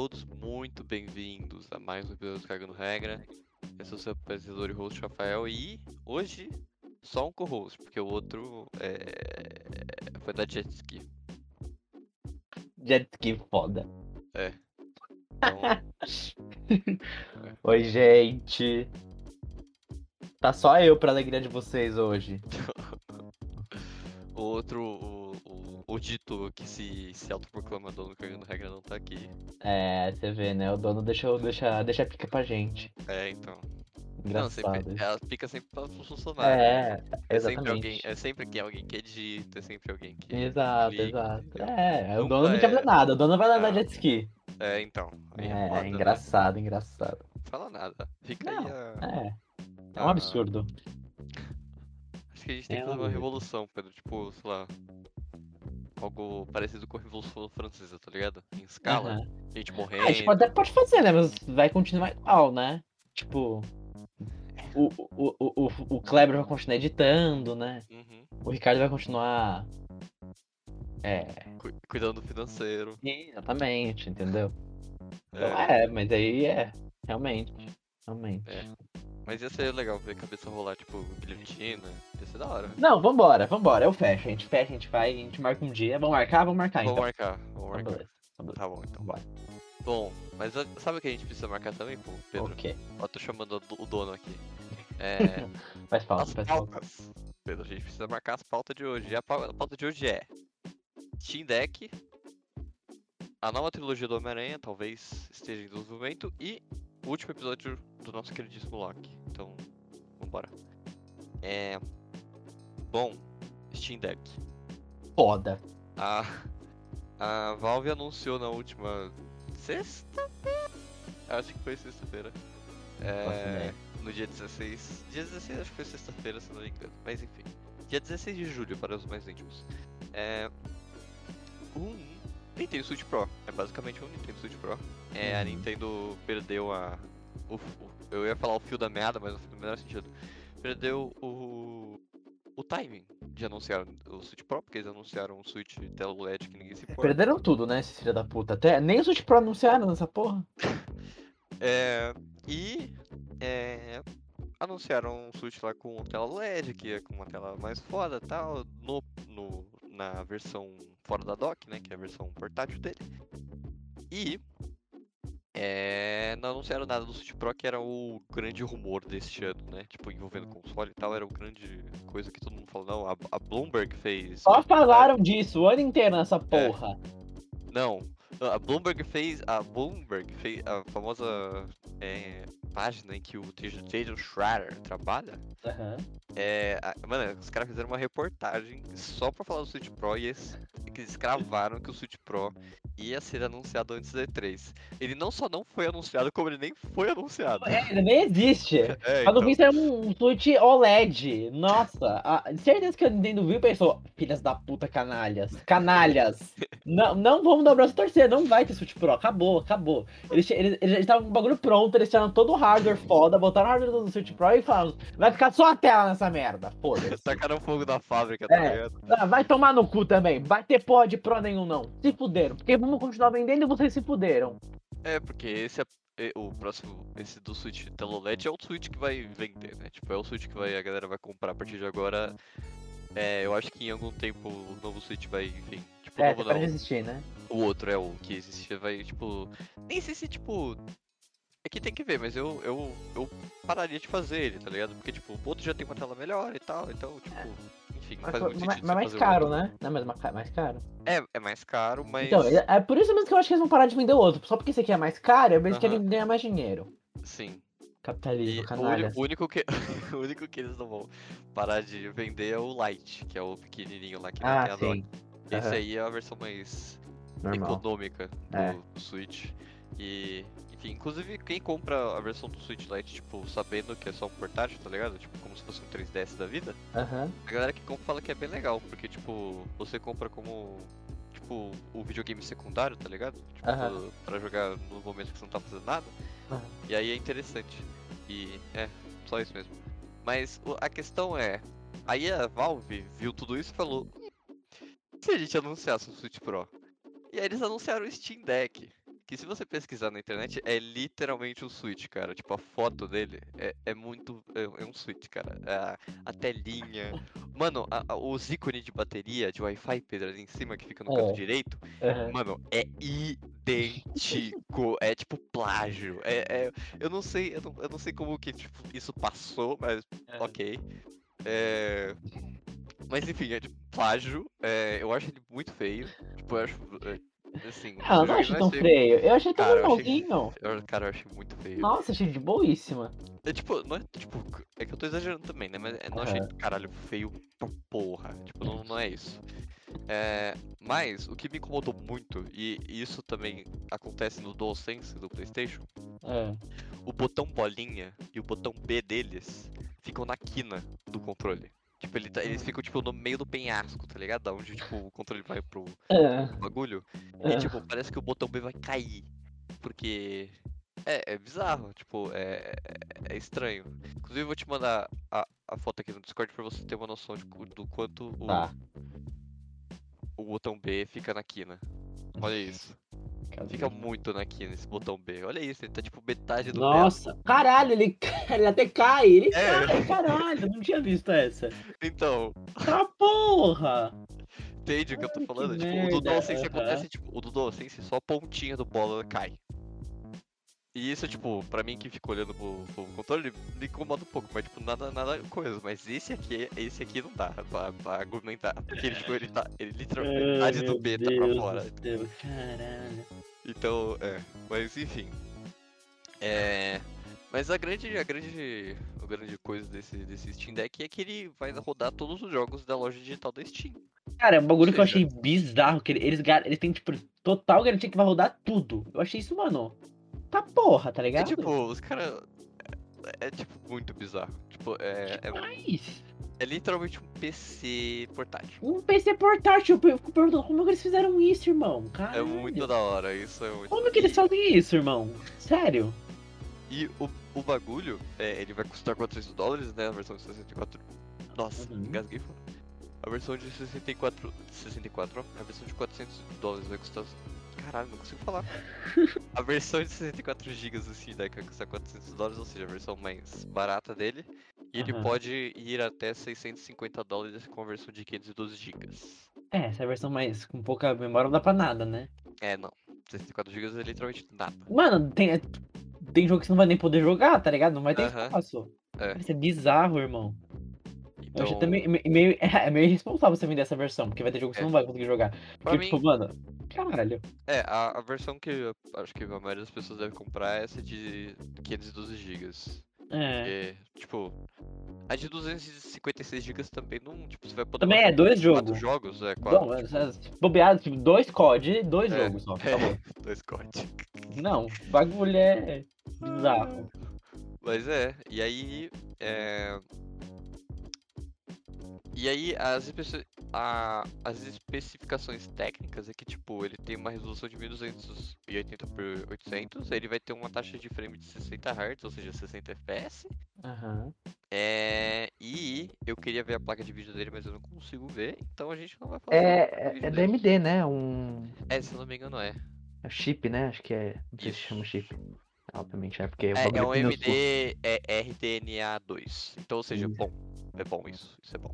Todos muito bem-vindos a mais um episódio do Cagando Regra. Eu sou seu apresentador e host, Rafael, e hoje só um co-host, porque o outro é... foi da Jet Ski. Jet ski foda. Então, Oi, gente. Tá só eu pra alegria de vocês hoje. o outro, o, dito que se, se autoproclama dono do Cagando Regra não tá aqui. É, você vê, né? O dono deixa, deixa, deixa a pica pra gente. É, então. Não, Engraçado. sempre, ela fica sempre para os funcionários. né? é, É sempre alguém, exatamente. é sempre que alguém que edita, é sempre alguém que. Exato, clica, exato. entendeu? É, o dono não quer é- fazer nada, o dono vai andar Ah, jet ski. É, então. É, É, foda, né? engraçado, engraçado. Fala nada. Fica Não, aí a. É, é um absurdo. Acho que a gente tem É que fazer um uma revolução, Pedro. Tipo, sei lá. Algo parecido com a Revolução Francesa, tá ligado? Em escala. Aham. Gente Ah, morrendo. a gente até pode fazer, né? Mas vai continuar igual, né? Tipo. O, o, o, o, Kleber vai continuar editando, né? Uhum. O Ricardo vai continuar. É. Cu- Cuidando do financeiro. Exatamente, entendeu? Então, É, é, mas aí é. Realmente. Realmente. Mas ia ser legal ver a cabeça rolar, tipo, guilhotina. Ser da hora. Não, vambora, vambora. Eu fecho. A gente fecha, a gente vai, a gente marca um dia. Vamos marcar? Vamos marcar Vamos então. marcar, vamos Então, marcar. beleza. Então, beleza. Tá bom, então. Vambora. Bom, mas sabe o que a gente precisa marcar também, pô, Pedro? Ok. Ó, tô chamando o do- o dono aqui. É, Faz falta, as faz pautas. Pedro, a gente precisa marcar as pautas de hoje. E a pau- a pauta de hoje é Steam Deck, a nova trilogia do Homem-Aranha, talvez esteja em desenvolvimento, e o último episódio do nosso queridíssimo Loki. Então, vambora. É. Bom, Steam Deck. Foda. A, a Valve anunciou na última sexta? Acho que foi sexta-feira. É, ideia. no dia 16. Dia 16 acho que foi sexta-feira, se não me engano. Mas enfim. Dia 16 de julho, para os mais íntimos. É. Um Nintendo Switch Pro. É basicamente um Nintendo Switch Pro. É, a Uhum. Nintendo perdeu a. o- o- eu ia falar o fio da meada, mas não fez o menor sentido. Perdeu o. O timing de anunciar o Switch Pro, porque eles anunciaram um Switch tela LED que ninguém se importa. Perderam tudo, né, esses filha da puta. Até, nem o Switch Pro anunciaram nessa porra. É, e é, anunciaram um Switch lá com tela LED, que é com uma tela mais foda e tal, no, no, na versão fora da dock, né, que é a versão portátil dele. E é, não anunciaram nada do Switch Pro, que era o grande rumor deste ano, né, tipo, envolvendo console e tal, era o grande coisa que todo mundo falou, não, a, a Bloomberg fez... Só falaram disso o ano inteiro nessa porra. Não, a Bloomberg fez. A Bloomberg fez a famosa é, página em que o Jason Schreier trabalha. Aham. É, a- mano, os caras fizeram uma reportagem só pra falar do Switch Pro e eles, eles cravaram que o Switch Pro ia ser anunciado antes da E3. Ele não só não foi anunciado, como ele nem foi anunciado. É, ele nem existe. É, Quando então, vi, saiu um, Switch OLED. Nossa, a, certeza que a Nintendo viu e pensou: filhas da puta, canalhas. Canalhas. não, não vamos dar o braço a torcer, não vai ter Switch Pro. Acabou, acabou. Eles, eles, eles estavam com o bagulho pronto, eles tiraram todo o hardware foda, botaram o hardware do Switch Pro e falaram: vai ficar só a tela nessa merda. Foda-se. tacaram fogo da fábrica, tá É. ligado? Ah, vai tomar no cu também. Vai ter de Pro nenhum, não. Se fuderam. Porque vamos continuar vendendo e vocês se fuderam. É, porque esse é, é- o próximo, esse do Switch tela OLED é o Switch que vai vender, né? Tipo, é o Switch que vai, a galera vai comprar a partir de agora. É, eu acho que em algum tempo o novo Switch vai vir. Tipo, o É, novo não. resistir, né? O outro é o que existia, vai, tipo. Nem sei se, tipo. É que tem que ver, mas eu, eu, eu pararia de fazer ele, tá ligado? Porque, tipo, o outro já tem uma tela melhor e tal, então, tipo. Enfim, Mas, faz muito mas- sentido mas você mais caro, né? Não, mas mais ca- mais caro. É, é mais caro, mas. Então, é é por isso mesmo que eu acho que eles vão parar de vender o outro. Só porque esse aqui é mais caro, eles Aham. querem ganhar mais dinheiro. Sim. Capitalismo, canalha. o único que, o único que eles não vão parar de vender é o Lite, que é o pequenininho lá que não tem Ah, a sim. Esse aí é a versão mais Normal. econômica do, É. do Switch. E, inclusive quem compra a versão do Switch Lite, tipo, sabendo que é só um portátil, tá ligado? Tipo, como se fosse um 3DS da vida, Aham. a galera que compra fala que é bem legal, porque, tipo, você compra como, tipo, o videogame secundário, tá ligado? Tipo, Aham. pra jogar no momento que você não tá fazendo nada. Aham. E aí é interessante. E, é, só isso mesmo. Mas a questão é, aí a Valve viu tudo isso e falou, "Hum, se a gente anunciasse o Switch Pro? E aí eles anunciaram o Steam Deck. Que se você pesquisar na internet, é literalmente um Switch, cara. Tipo, a foto dele é, é muito. É, é um Switch, cara. A, a telinha. Mano, a, a, os ícones de bateria, de Wi-Fi, Pedro, ali em cima, que fica no canto É. direito, mano, é idêntico. é tipo plágio. É, é- eu não sei, eu não, eu não sei como que tipo, isso passou, mas É. ok. É, Mas enfim, é de plágio. é, eu acho ele muito feio. Tipo, eu acho. Assim, Ah, eu não é tão feio. feio. Eu achei tão Cara, eu achei- normalzinho. Eu, cara, eu achei muito feio. Nossa, achei de boíssima. É tipo, não é tipo. É que eu tô exagerando também, né? Mas eu não achei, caralho, feio pra porra. Tipo, não, não é isso. É, mas o que me incomodou muito, e isso também acontece no DualSense do PlayStation, É. o botão bolinha e o botão B deles ficam na quina do controle. Tipo, ele tá- eles ficam tipo no meio do penhasco, tá ligado? Da onde tipo, o controle vai pro É. bagulho. É. E tipo, parece que o botão B vai cair. Porque. É, é bizarro, tipo, é, é- é estranho. Inclusive eu vou te mandar a, a foto aqui no Discord pra você ter uma noção de cu- do quanto o, Tá. o botão B fica na quina. Olha isso. Fica muito na quina esse botão B. Olha isso, ele tá tipo metade do Nossa, caralho, ele, ele até cai, ele É. cai, caralho, não tinha visto essa. Então, Tá porra! entende o que eu tô Ai, que falando? Tipo, o do merda, DualSense aham. acontece, tipo, o DualSense só a pontinha do bola cai. E isso, tipo, pra mim que fica olhando pro, pro controle, me incomoda um pouco, mas tipo, nada, nada coisa. Mas esse aqui, esse aqui não dá pra, pra argumentar. Porque ele, tipo, ele tá. Ele literalmente metade do B tá pra fora. céu, caralho. Então, é. Mas enfim. É. Mas a grande, a grande, a grande coisa desse, desse Steam Deck é que ele vai rodar todos os jogos da loja digital da Steam. Cara, é um bagulho que eu achei bizarro, que ele- eles, gar- eles têm, tipo, total garantia que vai rodar tudo. Eu achei isso, mano. Tá porra, tá É ligado? tipo, os caras. É, é, tipo muito bizarro. Tipo, é, é, é literalmente um PC portátil. um PC portátil, eu fico perguntando como é que eles fizeram isso, irmão? É Caralho. muito da hora, isso é muito. Como que eles fazem isso, irmão? Sério? E o, o bagulho, é, ele vai custar 400 dólares, né? A versão de 64. Nossa, Uhum. engasguei. A versão de 64. 64, ó. A versão de 400 dólares vai custar. Caralho, não consigo falar. a versão de 64 GB do Steam Deck vai custar 400 dólares, ou seja, a versão mais barata dele. E ele Aham. pode ir até 650 dólares com a versão de 512 GB. É, essa é a versão mais com pouca memória não dá pra nada, né? É, não. 64 GB é literalmente nada. Mano, tem, tem jogo que você não vai nem poder jogar, tá ligado? Não vai ter Aham. espaço. É. Isso é bizarro, irmão. Eu Então, achei também me- meio, é, meio irresponsável você vender essa versão, porque vai ter jogo que você É. não vai conseguir jogar. pra Porque, mim, tipo, mano, caralho. É, a, a versão que eu acho que a maioria das pessoas deve comprar é essa de 512 GB. É. Porque, tipo, a de 256 GB também não, tipo, você vai poder Também é dois jogos. jogos, é, quatro. Bom, essas bobeadas, tipo, dois COD, dois É, jogos só. Acabou. É, dois cortes. Não, bagulho é bizarro. Mas é, e aí, é... E aí, as, especi- a- as especificações técnicas é que, tipo, ele tem uma resolução de 1280 por 800, ele vai ter uma taxa de frame de 60 Hz, ou seja, 60 FPS. Aham. É, e eu queria ver a placa de vídeo dele, mas eu não consigo ver, então a gente não vai falar. É, é, é da. AMD, né? Um É, se eu não me engano, é. é chip, né? Acho que é. Não sei se Isso. chama chip. Obviamente é, porque É, bagulho é um. AMD é RDNA2. Então, ou seja, Isso. bom. É bom isso. Isso é bom.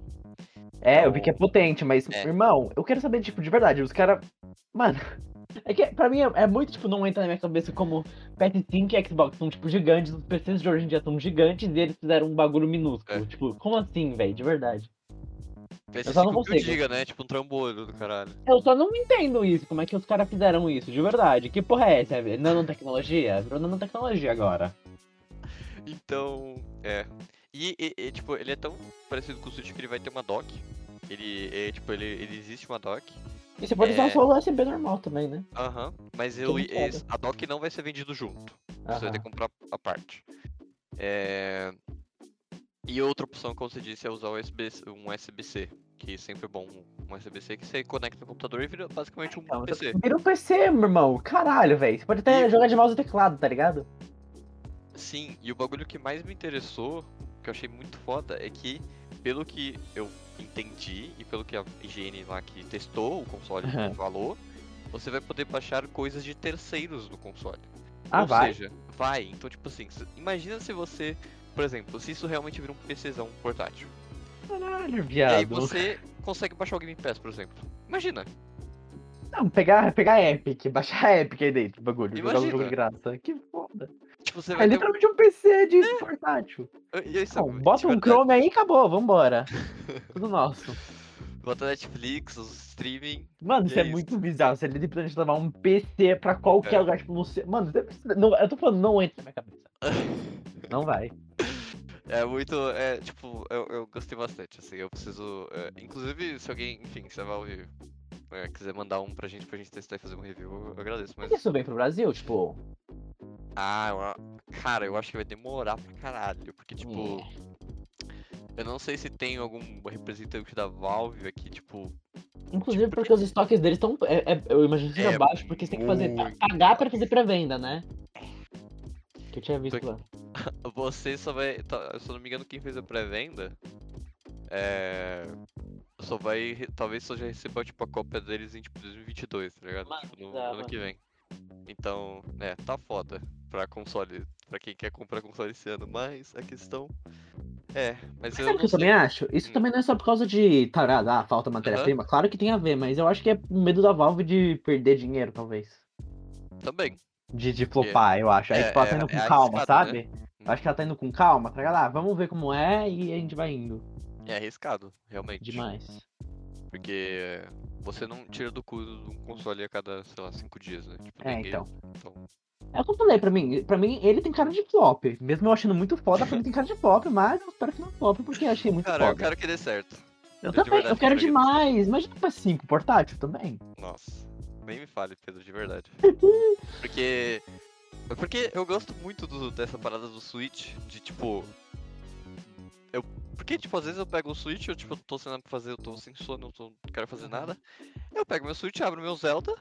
É, eu vi que é Então, potente, mas, é. irmão, eu quero saber, tipo, de verdade, os caras. Mano, É que pra mim é, é muito, tipo, não entra na minha cabeça como PS5 e Xbox são, tipo, gigantes, os PCs de hoje em dia são gigantes e eles fizeram um bagulho minúsculo. É. Tipo, como assim, velho? De verdade. Esse só não eu consigo. diga, né? Tipo um trambolho do caralho. Eu só não entendo isso, como é que os caras fizeram isso, de verdade. Que porra é essa? velho? Nanotecnologia? Virou nanotecnologia agora. Então, é. E, e- e, tipo, ele é tão parecido com o Switch que ele vai ter uma dock. Ele, é, tipo, ele, ele existe uma dock. E você pode usar É. só o USB normal também, né? Aham. Mas Que eu, a dock não vai ser vendido junto. Você vai ter que comprar a parte. É... E outra opção, como você disse, é usar o USB, um USB-C. Que sempre é bom um USB-C que você conecta no computador e vira basicamente um Então, PC. vira um PC, meu irmão. Caralho, velho. Você pode até E- jogar de mouse e teclado, tá ligado? Sim, e o bagulho que mais me interessou, que eu achei muito foda, é que, pelo que eu entendi e pelo que a IGN lá que testou o console Aham. falou, você vai poder baixar coisas de terceiros no console. Ah, Ou vai. seja, vai. Então, tipo assim, imagina se você, por exemplo, se isso realmente vira um PCzão portátil. Caralho, E aí viado. você consegue baixar o Game Pass, por exemplo. Imagina. Não, pegar, pegar Epic, baixar a Epic aí dentro bagulho. Jogar o Imagina. jogo de graça. Que foda. Tipo, você É vai um... literalmente um PC de portátil. E aí, Não, sabe, bota de um Chrome aí e acabou, vambora. Tudo nosso. Bota Netflix, os streaming. Mano, isso é é, isso. muito bizarro. Você literalmente levar um PC pra qualquer É. lugar, tipo, Mano, você precisa- não, eu tô falando, não entra na minha cabeça. Não vai. É muito. É, tipo, eu, eu gostei bastante, assim, eu preciso. é, inclusive, se alguém, enfim, se a Valve é, quiser mandar um pra gente pra gente testar e fazer um review, eu agradeço, mas. Isso vem pro Brasil, tipo. Ah, eu cara, eu acho que vai demorar pra caralho, porque, tipo. é. Eu não sei se tem algum representante da Valve aqui, tipo. Inclusive porque os estoques deles estão. É, é- eu imagino que seja É baixo, porque você tem que fazer. Pagar pra fazer pré-venda, né? Que eu tinha visto Porque- lá. Você só vai. tá, Se eu não me engano, quem fez a pré-venda. É. Só vai. Talvez só já receba tipo, a cópia deles em tipo 2022, tá ligado? Mano, Tipo, no bizarro. ano que vem. Então, é, tá foda pra console. Pra quem quer comprar console esse ano. Mas a questão. É, mas eu Sabe o que eu também acho? Isso Hum. também não é só por causa de tarada, ah, falta matéria-prima. Claro que tem a ver, mas eu acho que é o medo da Valve de perder dinheiro, talvez. Também. De, de flopar, eu acho. Aí, É, tipo, ela tá é- indo com é calma, arriscado, sabe? Eu acho que ela tá indo com calma, tá ligado? Ah, vamos ver como é e a gente vai indo. É arriscado, realmente. Demais. Porque você não tira do cu um console a cada, sei lá, 5 dias, né? Tipo, É, ninguém- então. então. É o que eu falei, pra mim, pra mim ele tem cara de flop. Mesmo eu achando muito foda, pra mim tem cara de flop, mas eu espero que não flop, porque eu achei muito Cara, eu foda. quero que dê certo. Eu de também, verdade eu quero demais. Imagina pra 5 portátil também. Nossa, nem me fale, Pedro, de verdade. Porque. Porque eu gosto muito do- dessa parada do Switch, de tipo. Eu, porque, tipo, às vezes eu pego o Switch, eu tipo, tô sem nada pra fazer, eu tô sem sono, eu tô, não quero fazer nada. Eu pego meu Switch, abro meu Zelda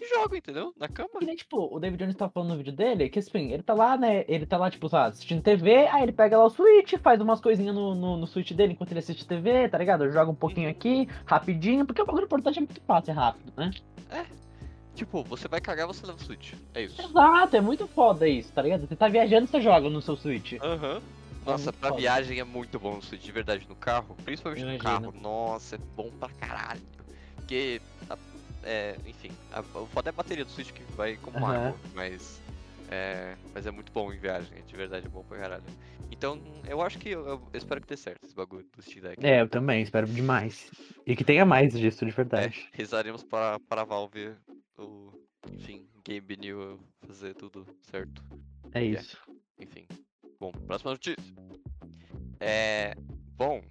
e jogo, entendeu? Na cama. Que nem, tipo, o David Jones tá falando no vídeo dele, que assim, ele tá lá, né? Ele tá lá, tipo, lá, assistindo TV, aí ele pega lá o Switch, faz umas coisinhas no, no, no Switch dele enquanto ele assiste TV, tá ligado? Joga um pouquinho aqui, rapidinho, porque o bagulho importante é muito fácil, é rápido, né? Tipo, você vai cagar, você leva o Switch. É isso. Exato, é muito foda isso, tá ligado? Você tá viajando, você joga no seu Switch. Aham. Nossa, muito pra foda. viagem é muito bom no Switch, de verdade, no carro. Principalmente no Imagino. carro. Nossa, é bom pra caralho. Porque, é, enfim, a, o foda é a bateria do Switch que vai como Aham. água. Mas é, mas é muito bom em viagem, de verdade é bom pra caralho. Então, eu acho que, eu, eu espero que dê certo esse bagulho do Steam Deck. É, eu também, espero demais. E que tenha mais disso, de É, verdade. rezaremos para, para a Valve, o, enfim, Game New fazer tudo certo. É, isso. Enfim. Bom, próxima notícia. É. Bom.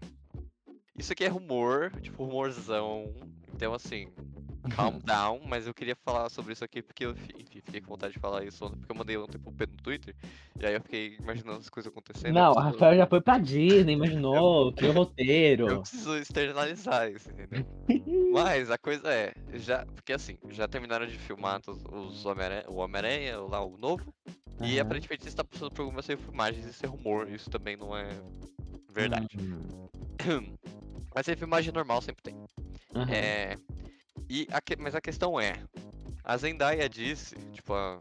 Isso aqui é rumor, tipo rumorzão. Então assim, calm down, mas eu queria falar sobre isso aqui porque eu fi- enfim, fiquei com vontade de falar isso ontem, porque eu mandei ontem pro Pedro no Twitter, e aí eu fiquei imaginando as coisas acontecendo. Não, eu a Rafael já foi pra Disney, imaginou, criou Eu roteiro. preciso externalizar isso, entendeu? Mas a coisa é, já. Porque assim, já terminaram de filmar todos os Homem-Aranha, o Homem-Aranha, lá o novo. E Aham. aparentemente está passando por algumas filmagens, isso é rumor, isso também não é verdade. Hum, Mas a filmagem normal sempre tem. aham. É. E a que- Mas a questão é, a Zendaya disse, tipo, a-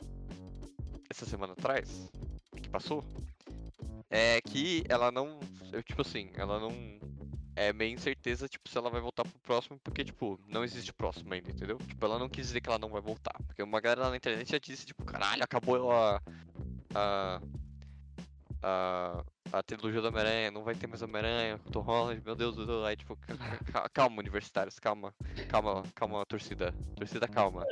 essa semana atrás, que passou, é que ela não. eu, Tipo assim, ela não. É meio incerteza, tipo, se ela vai voltar pro próximo, porque, tipo, não existe próximo ainda, entendeu? Tipo, ela não quis dizer que ela não vai voltar. Porque uma galera na internet já disse, tipo, caralho, acabou a. A. A, a trilogia do Homem-Aranha, não vai ter mais Homem-Aranha, Tom Holland, meu Deus do céu. Aí, tipo, ca- ca- ca- calma, universitários, calma. Calma, calma, torcida. Torcida, calma.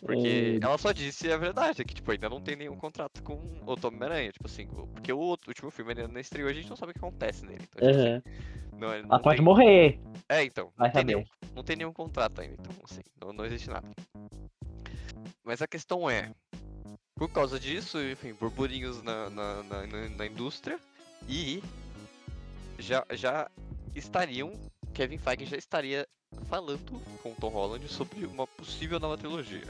Porque ela só disse a verdade, que, tipo, ainda não tem nenhum contrato com o Tom Homem-Aranha. Tipo assim, porque o último filme ainda não estreou, a gente não sabe o que acontece nele. Então, tipo, assim, não, é- não Ela pode tem- morrer, É, então. vai Não tem, nenhum, não tem nenhum contrato ainda, então, assim, não, não existe nada. Mas a questão é, por causa disso, enfim, burburinhos na, na, na- na indústria e já, já estariam, Kevin Feige já estaria falando com Tom Holland sobre uma possível nova trilogia.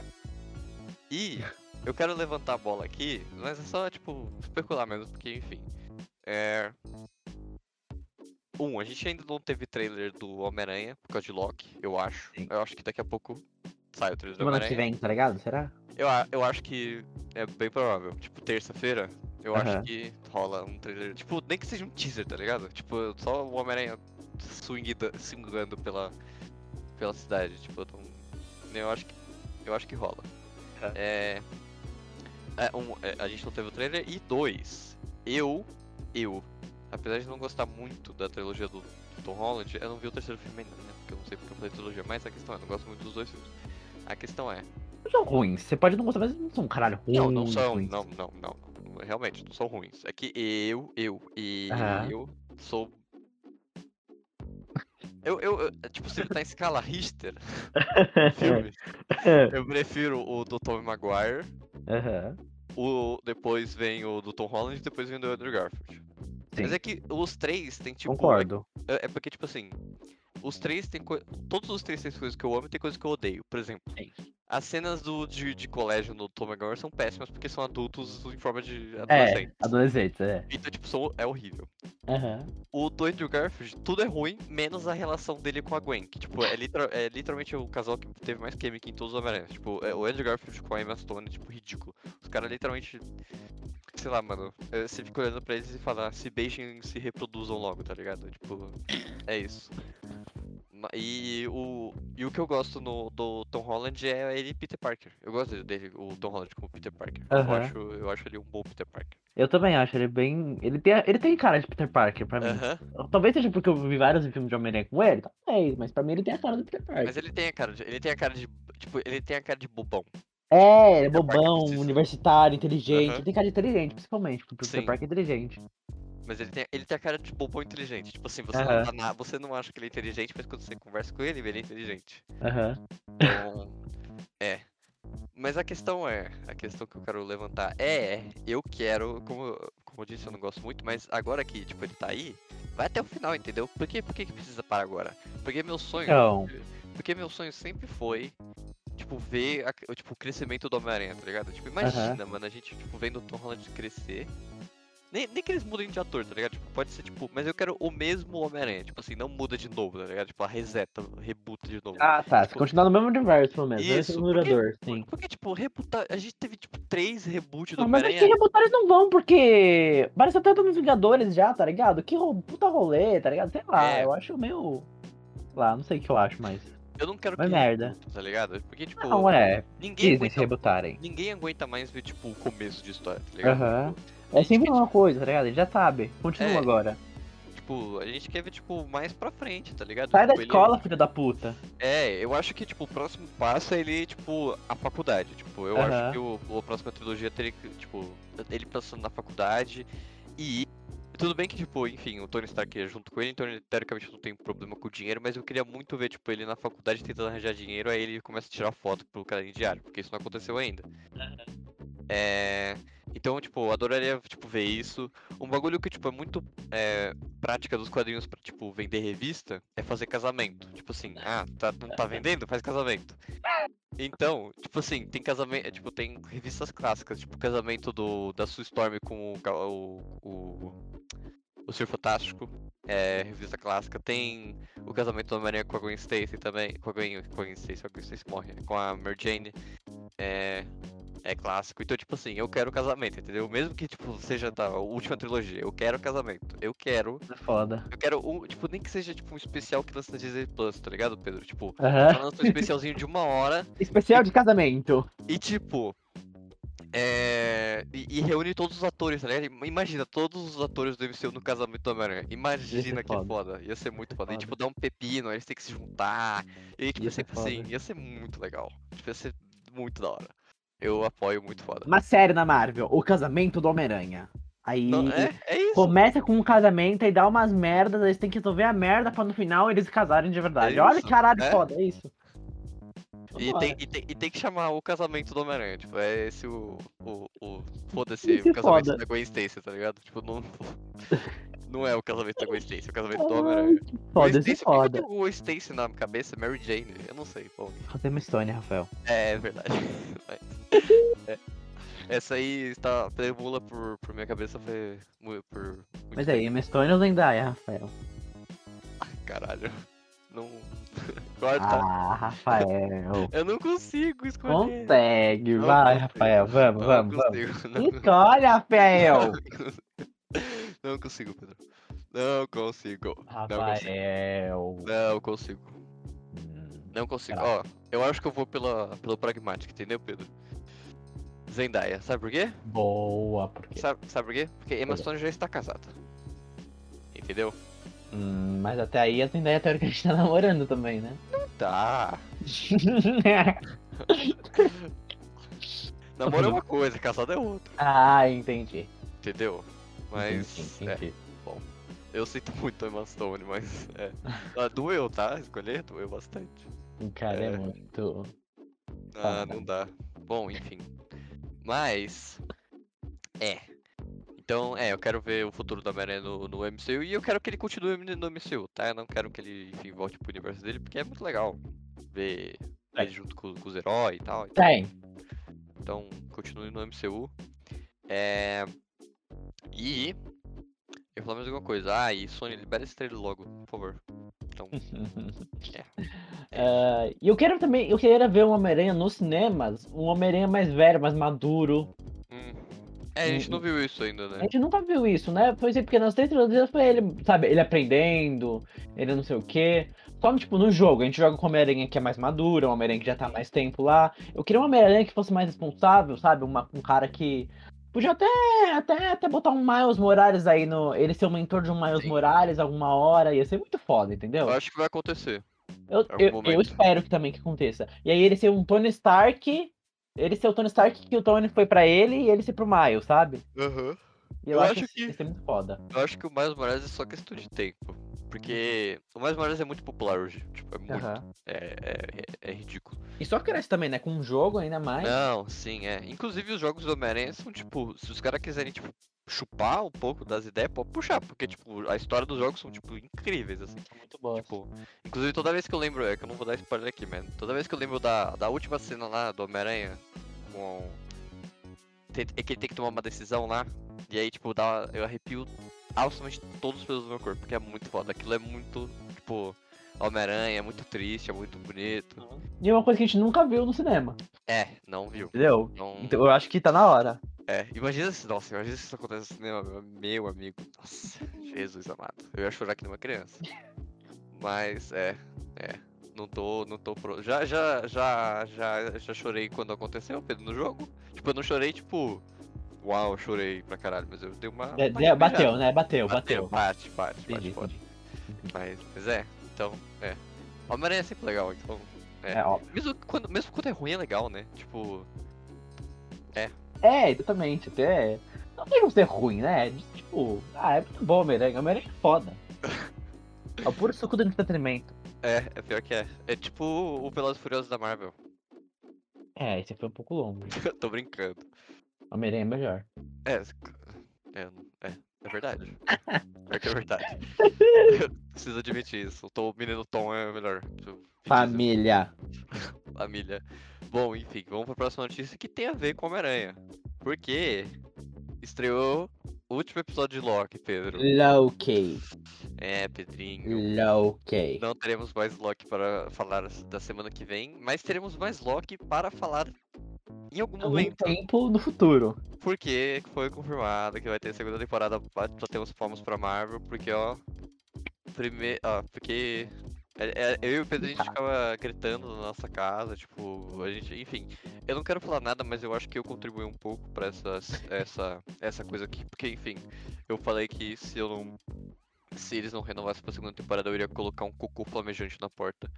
E eu quero levantar a bola aqui, mas é só, tipo, especular mesmo, porque, enfim, é... Um, a gente ainda não teve trailer do Homem-Aranha por causa de Loki, eu acho. Sim. Eu acho que daqui a pouco sai o trailer do Semana que Homem-Aranha. vem, tá ligado? Será? Eu, eu acho que é bem provável. Tipo, terça-feira, eu acho Aham. que rola um trailer. Tipo, nem que seja um teaser, tá ligado? Tipo, só o Homem-Aranha swingando pela, pela cidade. Tipo, eu, não- eu acho que. Eu acho que rola. Tá. É, é, um, é, a gente não teve o trailer. E dois, eu, eu, apesar de não gostar muito da trilogia do, do Tom Holland, eu não vi o terceiro filme ainda, né? Porque eu não sei porque eu falei trilogia, mas a questão é, eu não gosto muito dos dois filmes. A questão é, Não são ruins. Você pode não gostar, mas não são caralho ruins. não, não são, ruins. não, não, não, realmente, não são ruins. É que eu, eu e Aham. eu sou. Eu, eu, eu- tipo, se ele tá em escala Richter, filme, eu prefiro o do Tobey Maguire, Aham. o, depois vem o do Tom Holland e depois vem o do Andrew Garfield. Mas Sim. é que os três tem tipo. Concordo. É, é porque, tipo assim, os três tem Todos os três têm coisas que eu amo e tem coisas que eu odeio. Por exemplo, Sim. As cenas do, de, de colégio no Tom Maguire são péssimas porque são adultos em forma de É, adolescente. adolescente, é. Então, tipo, são, é horrível. Aham. O do Andrew Garfield, tudo é ruim, menos a relação dele com a Gwen. Que, tipo, é, literal- é literalmente o casal que teve mais química em todos os Homem-Aranha. Tipo, é, o Andrew Garfield com a Emma Stone, tipo, ridículo. Os caras literalmente. Sei lá, mano. é, Você fica olhando pra eles e fala, se beijem e se reproduzam logo, tá ligado? Tipo, é isso. E o, e o que eu gosto no, do Tom Holland é ele Peter Parker. Eu gosto dele, o Tom Holland como Peter Parker. Eu, Aham. acho, eu acho ele um bom Peter Parker. Eu também acho, ele bem. Ele tem, ele tem cara de Peter Parker pra mim. Aham. Talvez seja porque eu vi vários filmes de Homem-Aranha com ele, talvez, mas pra mim ele tem a cara do Peter Parker. Mas ele tem a cara de. Ele tem a cara de. Tipo, ele tem a cara de bobão. É, ele é Parker bobão, universitário, inteligente. Aham. Ele tem cara de inteligente, principalmente, porque o Peter. Parker é inteligente. Mas ele tem, ele tem a cara de bobão inteligente. Tipo assim, você, não, tá você não acha que ele é inteligente, mas quando você conversa com ele, ele é inteligente. Aham. Então. é. Mas a questão é. A questão que eu quero levantar é. Eu quero. Como, como eu disse, eu não gosto muito, mas agora que, tipo, ele tá aí, vai até o final, entendeu? Por que, por que, que precisa parar agora? Porque meu sonho. Então. Porque meu sonho sempre foi. Tipo, ver a- tipo, o crescimento do Homem-Aranha, tá ligado? Tipo, imagina, mano, a gente, tipo, vendo o Tom Holland crescer. Nem, nem que eles mudem de ator, tá ligado? Tipo, pode ser, tipo, mas eu quero o mesmo Homem-Aranha. Tipo assim, não muda de novo, tá ligado? Tipo, a reseta, rebuta de novo. Ah, tá. Se Tipo, continuar no mesmo universo, pelo menos. Esse é Isso, porque- numerador, sim. Porque, tipo, rebutar. A gente teve, tipo, três reboots do Não, mas aqui Homem-Aranha. rebutar eles não vão, porque. Parece até nos Vingadores já, tá ligado? Que ro- puta rolê, tá ligado? Sei lá, É. eu acho meio. Sei lá, não sei o que eu acho, mas. Eu não quero Mas que merda. tá ligado? Porque, tipo, Não, é. ninguém, se aguenta, rebutarem. ninguém aguenta mais ver, tipo, o começo de história, tá ligado? Aham. É sempre uma coisa, tá ligado? Ele já sabe. Continua É. agora. Tipo, a gente quer ver, tipo, mais pra frente, tá ligado? Sai da Tipo, ele- escola, filho da puta. É, eu acho que, tipo, o próximo passo é ele, tipo, a faculdade. Tipo, eu acho que o, a próxima trilogia teria que, tipo, ele passando na faculdade e. Tudo bem que, tipo, enfim, o Tony Stark é junto com ele, então ele teoricamente não tem problema com o dinheiro, mas eu queria muito ver, tipo, ele na faculdade tentando arranjar dinheiro, aí ele começa a tirar foto pro caderno diário, porque isso não aconteceu ainda. É. Então, tipo, eu adoraria, tipo, ver isso. Um bagulho que, tipo, é muito é, prática dos quadrinhos pra, tipo, vender revista é fazer casamento. Tipo assim, ah, tá, não tá vendendo? Faz casamento. Então, tipo assim, tem casamento, tipo, tem revistas clássicas, tipo, casamento do, da Sue Storm com o, o, o, o Fantástico, é, revista clássica. Tem o casamento do Homem-Aranha com a Gwen Stacy também, com a Gwen, Gwen Stacy, a Gwen Stacy morre, com a Mary Jane, é, é clássico. Então, tipo assim, eu quero casamento, entendeu? Mesmo que, tipo, seja da última trilogia, eu quero casamento. Eu quero, É foda. eu quero, um, tipo, nem que seja, tipo, um especial que lança na Disney Plus, tá ligado, Pedro? Tipo, lança um especialzinho de uma hora Especial de casamento. e tipo. É. E, e reúne todos os atores, tá ligado? Imagina todos os atores do MCU no casamento do Homem-Aranha. Imagina que foda. foda. Ia ser muito foda. E Foda. tipo, dar um pepino, aí eles têm que se juntar. E tipo, Ia ser sempre assim, foda. ia ser muito legal. Tipo, ia ser muito da hora. Eu apoio muito foda. Uma série na Marvel, O Casamento do Homem-Aranha. Aí Não, é, é isso. começa com um casamento e dá umas merdas, eles têm que resolver a merda pra no final eles se casarem de verdade. É Olha que caralho é. foda, é isso. E tem, e, tem, e tem que chamar o casamento do Homem-Aranha. Tipo, é esse o. o, o Foda-se, o casamento foda. da Gwen Stacy, tá ligado? Tipo, não. Não é o casamento da Gwen Stacy, é o casamento do Homem-Aranha. Foda, esse Stacy, por que foda. o Stacy na cabeça? Mary Jane? Eu não sei, bom. Fazer uma história, Rafael. É, é verdade. Mas, é. Essa aí está perambula por, por minha cabeça foi por muito Mas aí, Emma Stone ou Zendaya, Rafael? Caralho. Não. Corta. Ah, Rafael. Eu não consigo escolher. Consegue, Não vai, consigo. Rafael. Vamos, Não vamos, vamos. consigo. Não, Escolhe, Rafael. não consigo, Pedro. Não consigo. Não consigo. Rafael. Não consigo. Hum, Não consigo. Ó, eu acho que eu vou pela, pelo pragmático, entendeu, Pedro? Zendaya, sabe por quê? Boa, porque. Sabe, sabe por quê? Porque Emma Por quê? Stone já está casada. Entendeu? Hum, mas até aí a Zendaya teoricamente tá namorando também, né? Tá. Namoro é uma coisa, casado é outra. ah, entendi. Entendeu? Mas. Entendi, é, entendi. eu sinto muito Emma Stone, mas. É. Ah, doeu, tá? Escolher doeu bastante. O cara é, É. muito. Ah, Ah, não dá. Bom, enfim. Mas. É. Então, é, eu quero ver o futuro do Homem-Aranha no, no MCU e eu quero que ele continue no MCU, tá? Eu não quero que ele, enfim, volte pro universo dele, porque é muito legal ver É. ele junto com, com os heróis e tal. Tem. Então, continue no MCU. É. E. Eu falar mais alguma coisa. Ah, e Sony, libera esse trailer logo, por favor. Então, Ah, E eu quero também, eu queria ver um Homem-Aranha nos cinemas, um Homem-Aranha mais velho, mais maduro. hum. É, a gente não viu isso ainda, A né? gente nunca viu isso, né? Foi assim, porque nas três trilogias foi ele, sabe, ele aprendendo, ele não sei o quê. Só, tipo, no jogo, a gente joga com o Homem-Aranha que é mais maduro, um Homem-Aranha que já tá mais tempo lá. Eu queria um Homem-Aranha que fosse mais responsável, sabe? Uma- um cara que. Podia até, até, até botar um Miles Morales aí no. Ele ser o mentor de um Miles Sim. Morales alguma hora. Ia ser muito foda, entendeu? Eu acho que vai acontecer. Eu, eu, eu espero que também que aconteça. E aí ele ser um Tony Stark. Ele ser o Tony Stark que o Tony foi pra ele e ele ser pro Miles, sabe? Aham. E eu, Eu acho, acho que que- ia ser muito foda. Eu acho que o Miles Morales é só questão de tempo. Porque o Miles Morales é muito popular hoje. Tipo, é muito. Aham. É, é, é ridículo. E só cresce também, né? Com um jogo ainda mais. Não, sim, é. Inclusive os jogos do Homem-Aranha são tipo, se os caras quiserem, tipo, chupar um pouco das ideias, pode puxar, porque, tipo, a história dos jogos são, tipo, incríveis, assim. muito bom. Tipo, inclusive toda vez que eu lembro, é que eu não vou dar spoiler aqui, mano. Toda vez que eu lembro da, da última cena lá do Homem-Aranha com. É que ele tem que tomar uma decisão lá. E aí, tipo, dá, eu arrepio absolutamente todos os pelos do meu corpo, porque é muito foda. Aquilo é muito, tipo, Homem-Aranha, é muito triste, é muito bonito. E é uma coisa que a gente nunca viu no cinema. É, não viu. Entendeu? Não, Então eu acho que tá na hora. É, imagina se, nossa, imagina se isso acontece no cinema, meu, meu amigo. Nossa, Jesus amado. Eu ia chorar que nem uma criança. Mas, é, é. Não tô, não tô pronto. Já, já, já, já, já chorei quando aconteceu, Pedro, no jogo. Tipo, eu não chorei, tipo, uau, chorei pra caralho, mas eu dei uma. É, bateu, respirada. né? Bateu, Bateu, bateu. bate, bate, Entendi, bate entendi. Mas, mas é, então, é. Homem-Aranha é sempre legal, então. É. É, ó. Mesmo quando, mesmo quando é ruim é legal, né? Tipo, É, exatamente. Até. Não tem como ser ruim, né? Tipo, ah, é muito bom, Homem-Aranha. Homem-Aranha é foda. É o puro suco do entretenimento. é, é pior que é. É tipo o Velozes e Furiosos da Marvel. É, esse foi um pouco longo. Tô brincando. Homem-Aranha é melhor. É, é, é, é verdade. É que é verdade. Eu preciso admitir isso. O menino Tom é melhor. Isso. Família. Família. Bom, enfim, vamos pra próxima notícia que tem a ver com Homem-Aranha. Porque estreou último episódio de Loki, Pedro. Loki. É, Pedrinho. Loki. Não teremos mais Loki para falar da semana que vem, mas teremos mais Loki para falar em algum Algum momento. tempo no futuro. Porque foi confirmado que vai ter segunda temporada. Só temos palmas pra Marvel, porque ó. Primeiro. Ó, porque. É- é- eu e o Pedro a gente Tá. ficava gritando na nossa casa, tipo, a gente, enfim, eu não quero falar nada, mas eu acho que eu contribuí um pouco pra essa, essa, essa coisa aqui, porque enfim, eu falei que se eu não, se eles não renovassem pra segunda temporada, eu iria colocar um cocô flamejante na porta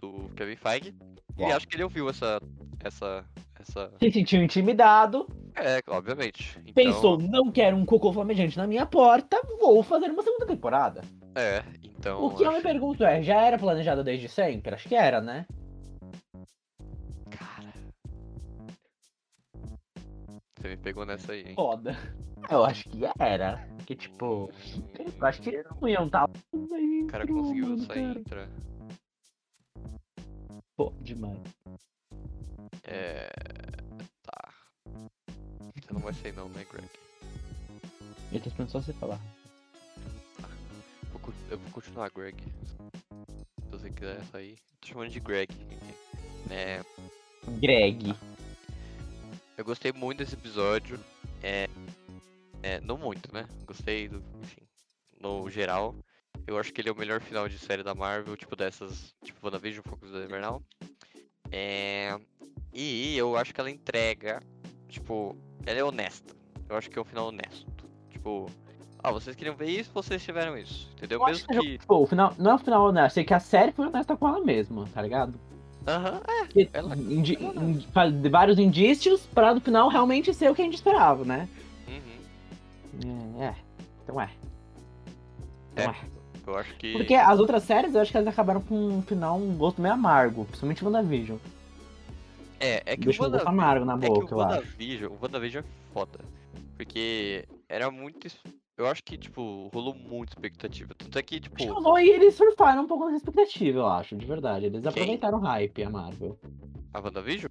do Kevin Feige, e Uau. acho que ele ouviu essa, essa, essa, Se sentiu intimidado, é, obviamente, então... pensou, não quero um cocô flamejante na minha porta, vou fazer uma segunda temporada. É, então. o que eu me acho- pergunto é, já era planejado desde sempre? Acho que era, né? Cara. Você me pegou nessa aí, hein? Foda. Eu acho que era. Que tipo, eu acho que eles não iam estar. O cara conseguiu essa intra. Pô, demais. É. Tá. Você não vai sair não, né, Greg? Eu tô esperando só você falar. Vou co- eu vou continuar, Greg. Se você quiser sair. tô chamando de Greg. É, Greg. eu gostei muito desse episódio. É, é, não muito, né? Gostei do, enfim, no geral. Eu acho que ele é o melhor final de série da Marvel, tipo dessas, tipo WandaVision, Focus da Invernal. É, e eu acho que ela entrega, tipo, ela é honesta. Eu acho que é um final honesto. Tipo, ah, vocês queriam ver isso, vocês tiveram isso, entendeu? Eu Mesmo que, que. pô, o final, não é o final honesto, sei que a série foi honesta com ela mesma, tá ligado? Aham, é. Porque Ela- indi- ela- indi- vários indícios pra no final realmente ser o que a gente esperava, né? Uhum. É, é. então é. Então é. Eu acho que. Porque as outras séries, eu acho que elas acabaram com um final, um gosto meio amargo, principalmente o WandaVision. É, é que Deixa o um gosto Wanda... amargo na É que boca, o. WandaVision, o WandaVision é foda. Porque era muito. Eu acho que, tipo, rolou muita expectativa. Tanto é que, tipo. Chamou e eles surfaram um pouco nessa expectativa, eu acho, de verdade. Eles aproveitaram o hype, a Marvel. A WandaVision?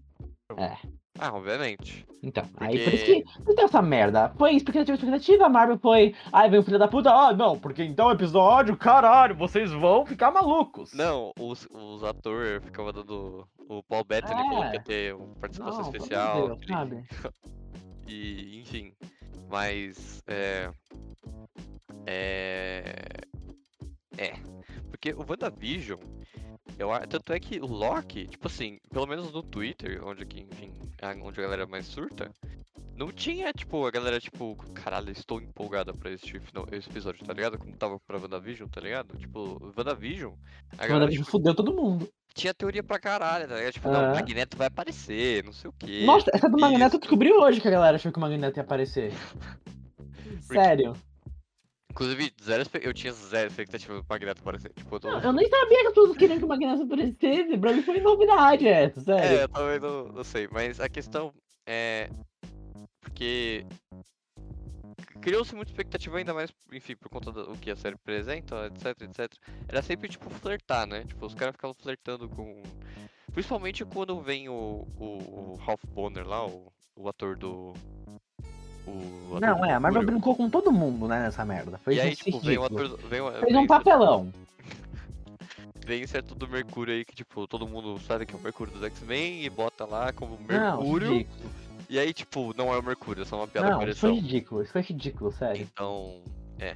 É. Ah, obviamente. Então, aí por isso Porque- que não tem essa merda. Foi expectativa, expectativa, a Marvel foi. Ai, veio o filho da puta, ah, não, porque então episódio, caralho, vocês vão ficar malucos. Não, os, os atores ficavam dando. O Paul Bettany falou que É. ia ter uma participação Não, especial. Deus, sabe? E, enfim. Mas. É. É. É. Porque o WandaVision. Eu, tanto é que o Loki, tipo assim, pelo menos no Twitter, onde que, enfim, a- onde a galera mais surta, não tinha, tipo, a galera, tipo, caralho, estou empolgada pra esse, final, esse episódio, tá ligado? Como tava pra WandaVision, tá ligado? Tipo, WandaVision, a galera, WandaVision tipo, fudeu todo mundo. tinha teoria pra caralho, tá ligado? Tipo, não, o É. Magneto vai aparecer, não sei o quê. Nossa, essa do Magneto eu descobri hoje que a galera achou que o Magneto ia aparecer. Sério. Inclusive, zero, eu tinha zero expectativa do Magneto aparecer. Tipo, eu tô... Não, eu nem sabia que as pessoas queriam que o Magneto aparecesse. Pra mim foi novidade essa, É, sério. eu também não, não sei, mas a questão é. Porque. Criou-se muita expectativa, ainda mais, enfim, por conta do que a série apresenta, etc, etc. Era sempre, tipo, flertar, né? Tipo, os caras ficavam flertando com. Principalmente quando vem o, o, o Ralph Bonner lá, o, o ator do. O Não, é, a Marvel Mercúrio. brincou com todo mundo, né, nessa merda. Foi E aí, tipo, vem o ridículo. ator. do- Vem, o- Fez vem um papelão. Vem certo do Mercúrio aí, que, tipo, todo mundo sabe que é o Mercúrio dos X-Men e bota lá como Não, Mercúrio. ridículo. E aí, tipo, não é o Mercúrio, é só uma piada Não, isso foi ridículo, isso foi ridículo, sério. Então, é.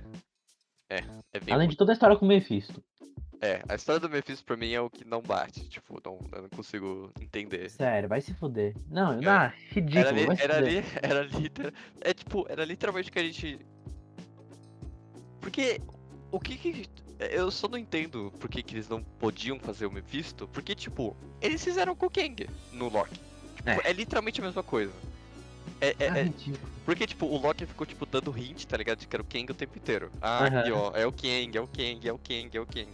É, é bem. Além de toda a história com o Mephisto. É, a história do Mephisto pra mim é o que não bate. Tipo, não, eu não consigo entender. Sério, vai se fuder. Não, É. não, Era, ridículo, li, vai se era, fuder. li, era literal. É tipo, era literalmente que a gente. Porque. O que que. Eu só não entendo por que, que eles não podiam fazer o Mephisto. Porque, tipo, eles fizeram com o Kang no Loki. Tipo, É. é. literalmente a mesma coisa. É, é- Ah, é- ridículo. Porque, tipo, o Loki ficou, tipo, dando hint, tá ligado? De que era o Kang o tempo inteiro. Ah, Aham. aqui, ó, é o Kang, é o Kang, é o Kang, é o Kang.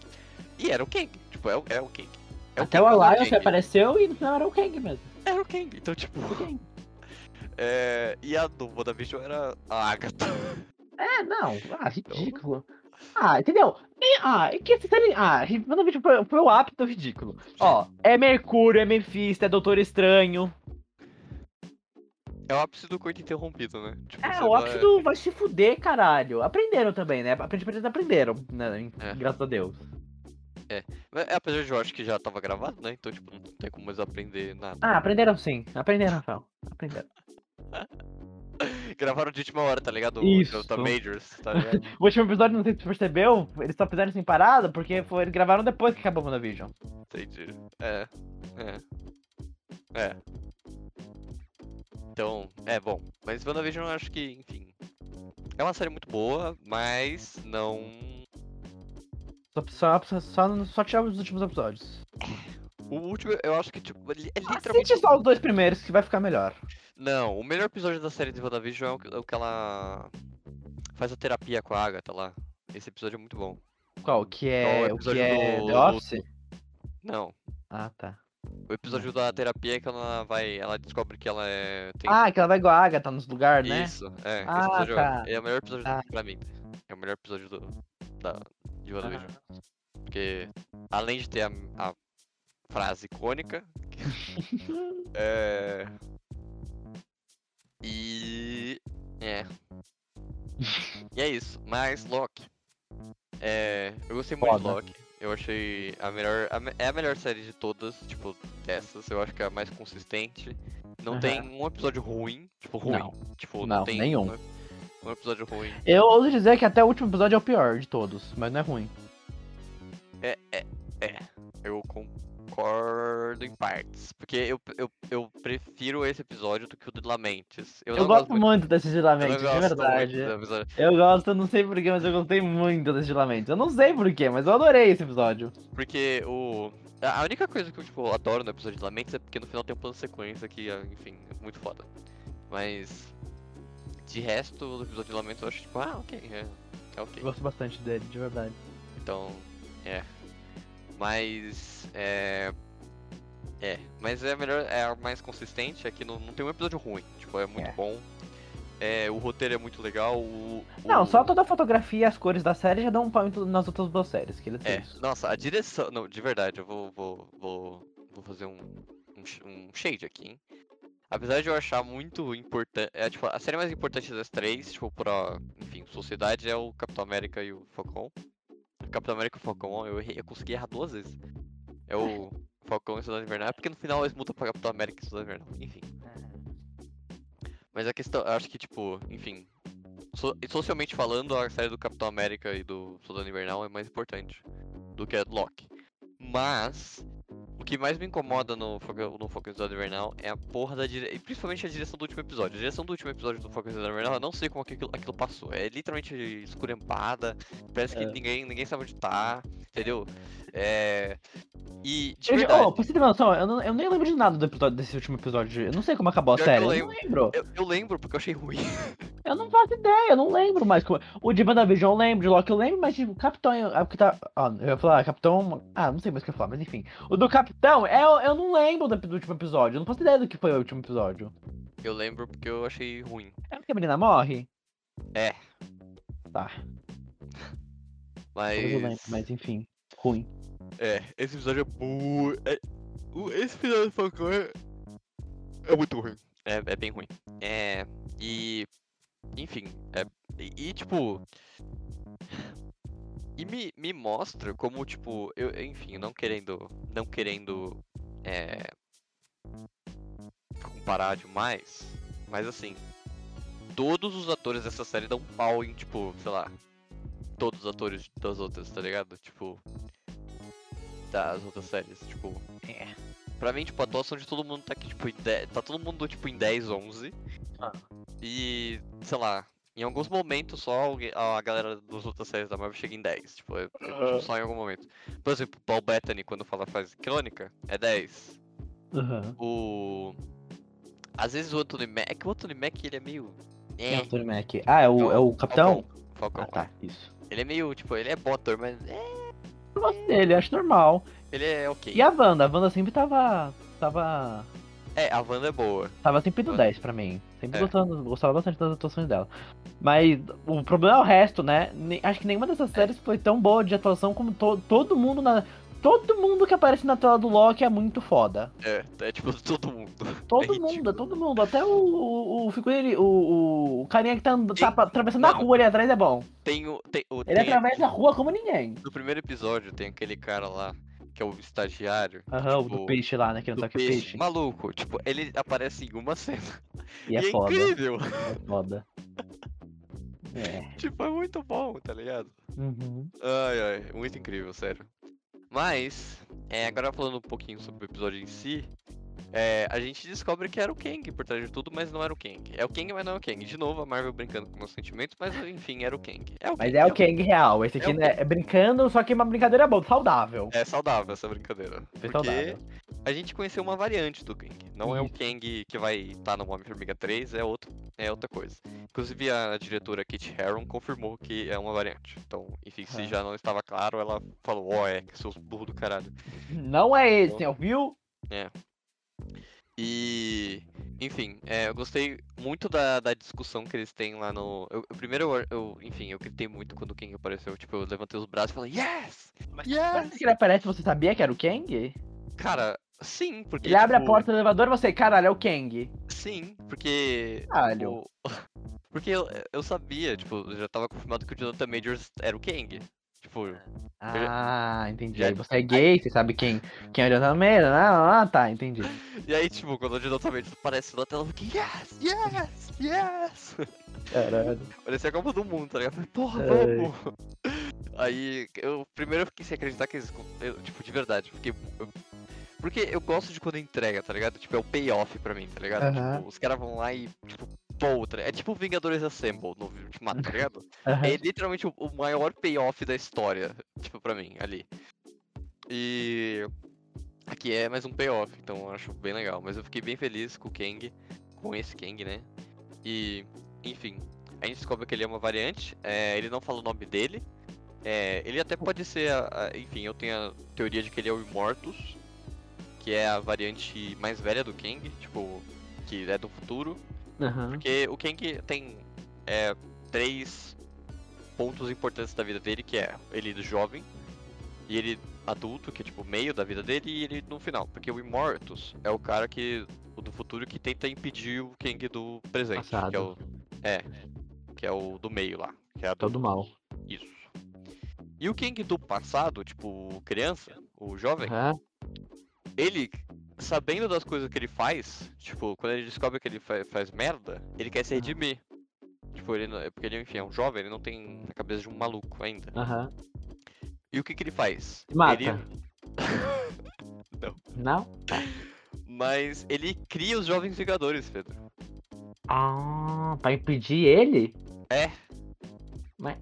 E era o Kang, tipo, é o, é o Kang. É Até Kang, o não é Alliance Kang. apareceu e no final era o Kang mesmo. Era o Kang, então, tipo... O Kang. É... E a do WandaVision era a Agatha. É, não, ah, ridículo. Ah, entendeu? E, ah, que essa série. Ah, WandaVision foi, foi o ápice do ridículo. Ó, é Mercúrio, é Mephisto, é Doutor Estranho. É o ápice do coito interrompido, né? Tipo, É, o vai- ápice do vai se fuder, caralho. Aprenderam também, né? Aprendi, eles aprenderam, né? É. Graças a Deus. É, apesar de eu acho que já tava gravado, né? Então, tipo, não tem como mais aprender nada. Ah, aprenderam sim. Aprenderam, Rafael. Aprenderam. Gravaram de última hora, tá ligado? Isso. Da Majors, tá ligado? O último episódio, não sei se você percebeu, eles só fizeram sem parada porque foi, eles gravaram depois que acabou o WandaVision. Entendi. É. É. É. Então, é bom. Mas WandaVision eu acho que, enfim. É uma série muito boa, mas não. Só, só, só, só tirar os últimos episódios. O último, eu acho que, tipo, ele é Assiste literalmente. só os dois primeiros que vai ficar melhor. Não, o melhor episódio da série de WandaVision é o que, é o que ela faz a terapia com a Agatha lá. Esse episódio é muito bom. Qual? Que Qual é, o o que é do- The Office? Não. Ah, tá. O episódio da terapia é que ela vai. Ela descobre que ela é. Tem Ah, que ela vai igual a Agatha nos lugares, né? Isso, é. esse Ah, episódio tá. é, é o melhor episódio Tá. pra mim. É o melhor episódio do, da, de WandaVision. Ah. Porque, além de ter a, a frase icônica. é. E. É. E é isso. Mas, Loki. É, eu gostei muito de Foda. Loki. eu achei a melhor. a é a melhor série de todas, tipo, dessas. Eu acho que é a mais consistente. Não Aham. tem um episódio ruim, tipo, ruim. Não. Tipo, Não, tem nenhum. Um, um episódio ruim. Eu ouso dizer que até o último episódio é o pior de todos, mas não é ruim. É, é, é. Eu concordo em partes. Porque eu, eu, eu prefiro esse episódio do que o de Lamentes. Eu, Eu, não gosto muito- desses eu não lamentos, de gosto verdade. Eu gosto, eu não sei porquê, mas eu gostei muito desses lamentos. Eu não sei porquê, mas eu adorei esse episódio. Porque o. A única coisa que eu tipo, adoro no episódio de Lamentos é porque no final tem um plano de sequência que, enfim, é muito foda. Mas. De resto, do episódio de Lamentos eu acho tipo, ah, ok, é, é Eu ok. gosto bastante dele, de verdade. Então, é. Mas. É. É, mas é melhor, é mais consistente, é que não, não tem um episódio ruim. Tipo, é muito É. bom. É, o roteiro é muito legal. O, Não, o- só toda a fotografia e as cores da série já dão um pau nas outras duas séries, que eles É, isso. nossa, a direção. Não, de verdade, eu vou. Vou, vou, vou fazer um, um, um shade aqui, hein? Apesar de eu achar muito importante. É, tipo, a série mais importante das três, tipo, pra. Enfim, sociedade é o Capitão América e o Falcão. O Capitão América e o Falcão, eu, errei, eu consegui errar duas vezes. É o Falcão e o Soldado Invernal, é porque no final eles mudam pra Capitão América e Soldado Invernal. Enfim. Mas a questão, eu acho que, tipo, enfim. so- socialmente falando, a série do Capitão América e do Soldado Invernal é mais importante do que a do Loki. Mas, o que mais me incomoda no, no e Soldado Invernal é a porra da direção. Principalmente a direção do último episódio. A direção do último episódio do e Soldado Invernal, eu não sei como é aquilo, aquilo passou. É literalmente escurempada. Parece que É. ninguém, ninguém sabe onde tá. Entendeu? É. E. De Eu, verdade, oh, pra você ter noção, eu, não- eu nem lembro de nada do episódio, desse último episódio. Eu não sei como acabou a série. eu lembro. eu, eu lembro porque eu achei ruim. Eu não faço ideia, eu não lembro mais. Como... O de WandaVision eu lembro, de Loki eu lembro, mas tipo, Capitão. É o que tá. Ó, eu ia falar, Capitão. Ah, não sei mais o que eu ia falar, mas enfim. O do Capitão, é, eu, eu não lembro do, do último episódio. Eu não faço ideia do que foi o último episódio. Eu lembro porque eu achei ruim. É porque a menina morre? É. Tá, Mas. eu lembro, mas enfim. Ruim. É, esse episódio é muito. É... o- Esse final do Falcão é. É muito ruim. É, é bem ruim. É. E. Enfim, é. E, e, tipo. E me, me mostra como, tipo, eu, enfim, não querendo. Não querendo. É. Comparar demais. Mas assim. Todos os atores dessa série dão pau em, tipo, sei lá. Todos os atores das outras, tá ligado? Tipo das outras séries, tipo. É. Pra mim, tipo, a atuação de todo mundo tá aqui, tipo, em 10, tá todo mundo, tipo, em 10, 11. Ah. E, sei lá, em alguns momentos só a galera das outras séries da Marvel chega em 10. Tipo, é- é, tipo, só em algum momento. Por exemplo, Paul Bettany, quando fala faz crônica, é 10. Aham. O. Às vezes o Anthony Mack, o Anthony Mack, ele é meio. Quem é É, o Anthony Mack? Ah, é o, é o Capitão? Falcão. Ah, tá, isso. Ele é meio, tipo, ele é bom ator, mas é, Eu gosto dele, acho normal. ele é ok. E a Wanda? A Wanda sempre tava. Tava. É, a Wanda é boa. Tava sempre Ah. 10 pra mim. Sempre É. gostava, gostava bastante das atuações dela. Mas o problema é o resto, né? Acho que nenhuma dessas séries foi tão boa de atuação como to- todo mundo na. Todo mundo que aparece na tela do Loki é muito foda. É, é tipo todo mundo. Todo É mundo, ridículo. todo mundo. Até o, o, o figurino, o, o, carinha que tá, and- tá Tem- atravessando a Mano. rua ali atrás é bom. Tem o. Tem, o Ele tem atravessa a rua como ninguém. No primeiro episódio tem aquele cara lá, que é o estagiário. Aham, o tipo, do peixe lá, né? Que não toca peixe. peixe. Maluco, tipo, ele aparece em uma cena. E é e é foda. incrível. É foda. É. tipo, é muito bom, tá ligado? Uhum. Ai, ai, muito incrível, sério. Mas, é, agora falando um pouquinho sobre o episódio em si, é, a gente descobre que era o Kang por trás de tudo, mas não era o Kang. É o Kang, mas não é o Kang. De novo, a Marvel brincando com meus sentimentos, mas enfim, era o Kang. É o Mas Kang, é o Kang real. Esse É aqui né, é brincando, só que é uma brincadeira boa, saudável. É saudável essa brincadeira. Foi Porque saudável. a gente conheceu uma variante do Kang. Não é o Isso. Kang que vai estar no Homem-Formiga 3, é, outro, é outra coisa. Inclusive a diretora Kate Herron confirmou que é uma variante. Então, enfim, se Ah. já não estava claro, ela falou, ó, é, que seus burros do caralho. Não é esse, ouviu? E, enfim, é, eu gostei muito da, da discussão que eles têm lá no. Eu, eu- primeiro, eu, eu- enfim, eu gritei muito quando o Kang apareceu. Tipo, eu levantei os braços e falei, yes! Yes! Antes que ele aparece, você sabia que era o Kang? Cara, sim, porque. Ele abre a tipo, porta do elevador e você, caralho, é o Kang. Sim, porque. Caralho. o- Porque eu, eu sabia, tipo, já tava confirmado que o Jonathan Majors era o Kang. Tipo, Ah, entendi. Já- Aí você é gay, você sabe quem, quem é o Jonathan Meira. Ah, ah, tá, entendi. e aí, tipo, quando o Jonathan Majors aparece na tela, eu fiquei, yes, yes, yes! Caralho. Parecia a Copa do Mundo, tá ligado? Falei, Porra, Ai. vamos! Aí, eu primeiro eu fiquei sem acreditar que eles. eu, tipo, de verdade, porque. eu- porque eu gosto de quando entrega, tá ligado? Tipo, é o payoff pra mim, tá ligado? Aham. Tipo, os caras vão lá e, tipo, ligado? É tipo Vingadores Assemble no Ultimato, tá ligado? Aham. É literalmente o, o maior payoff da história, tipo, pra mim, ali. E. Aqui é mais um payoff, então eu acho bem legal. Mas eu fiquei bem feliz com o Kang, com esse Kang, né? E, enfim, a gente descobre que ele é uma variante, é, ele não fala o nome dele. É, ele até pode ser, a- a- enfim, eu tenho a teoria de que ele é o Immortus, que é a variante mais velha do Kang, tipo, que é do futuro. Aham. Porque o Kang tem é, três pontos importantes da vida dele, que é ele jovem, e ele adulto, que é tipo meio da vida dele, e ele no final. Porque o Immortus é o cara que. O do futuro que tenta impedir o Kang do presente. Que é o. Passado. É. Que é o do meio lá. Que é a Todo mal. Isso. E o Kang do passado, tipo, criança, o jovem, Aham. ele, sabendo das coisas que ele faz, tipo, quando ele descobre que ele fa- faz merda, ele quer se redimir. Tipo, ele não, é porque ele, enfim, é um jovem, ele não tem a cabeça de um maluco ainda. Aham. E o que que ele faz? Mata. Ele, Não? mas ele cria os Jovens Vingadores, Pedro. Ah, pra impedir ele? É. Mas-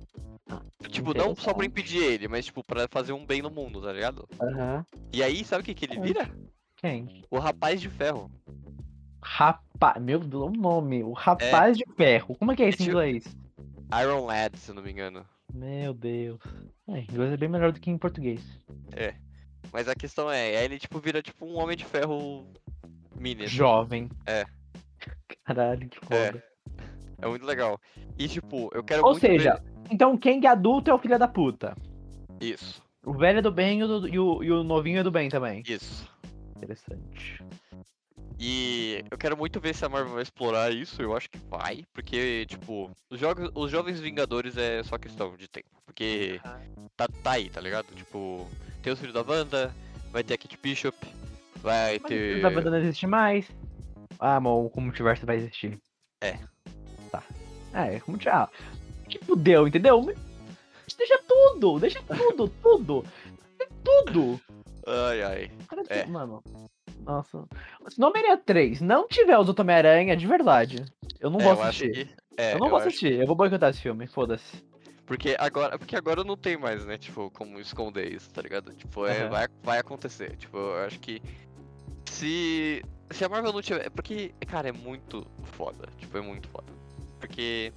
ah, Tipo, não só pra impedir ele, mas tipo, pra fazer um bem no mundo, tá ligado? Aham. E aí, sabe o que que ele vira? Quem? O Rapaz de Ferro. Rapaz. Meu Deus, o nome. O rapaz de ferro. Como é que é isso em tipo- inglês? Iron Lad, se eu não me engano. Meu Deus. É, inglês é bem melhor do que em português. Mas a questão é, aí ele tipo vira tipo um Homem de Ferro mini. assim. Jovem. É. Caralho, que É. foda. É muito legal. E tipo, eu quero Ou seja, ver... então o Kang adulto é o filho da puta. Isso, O velho é do bem e o, e o, e o novinho é do bem também. isso. Interessante. E eu quero muito ver se a Marvel vai explorar isso, eu acho que vai, porque, tipo, os, jogos, os Jovens Vingadores é só questão de tempo, porque tá, tá aí, tá ligado? Tipo, tem os filhos da Wanda, vai ter a Kate Bishop, vai Mas ter... a banda não existe mais. Ah, mas o multiverso vai existir. É. Tá. É, como ah, que fudeu, entendeu? Deixa tudo, deixa tudo, tudo. Tudo. Ai, ai. É. Mano, nossa. Se no Homem-Aranha 3 não tiver os outros Homem-Aranha, de verdade, eu não É, vou eu assistir. que... É, eu não vou acho- assistir, eu vou boicotar esse filme, foda-se. Porque agora, porque agora não tem mais, né, tipo, como esconder isso, tá ligado? Tipo, é, Aham. vai, vai acontecer. Tipo, eu acho que se se a Marvel não tiver, porque, cara, é muito foda, tipo, é muito foda. Porque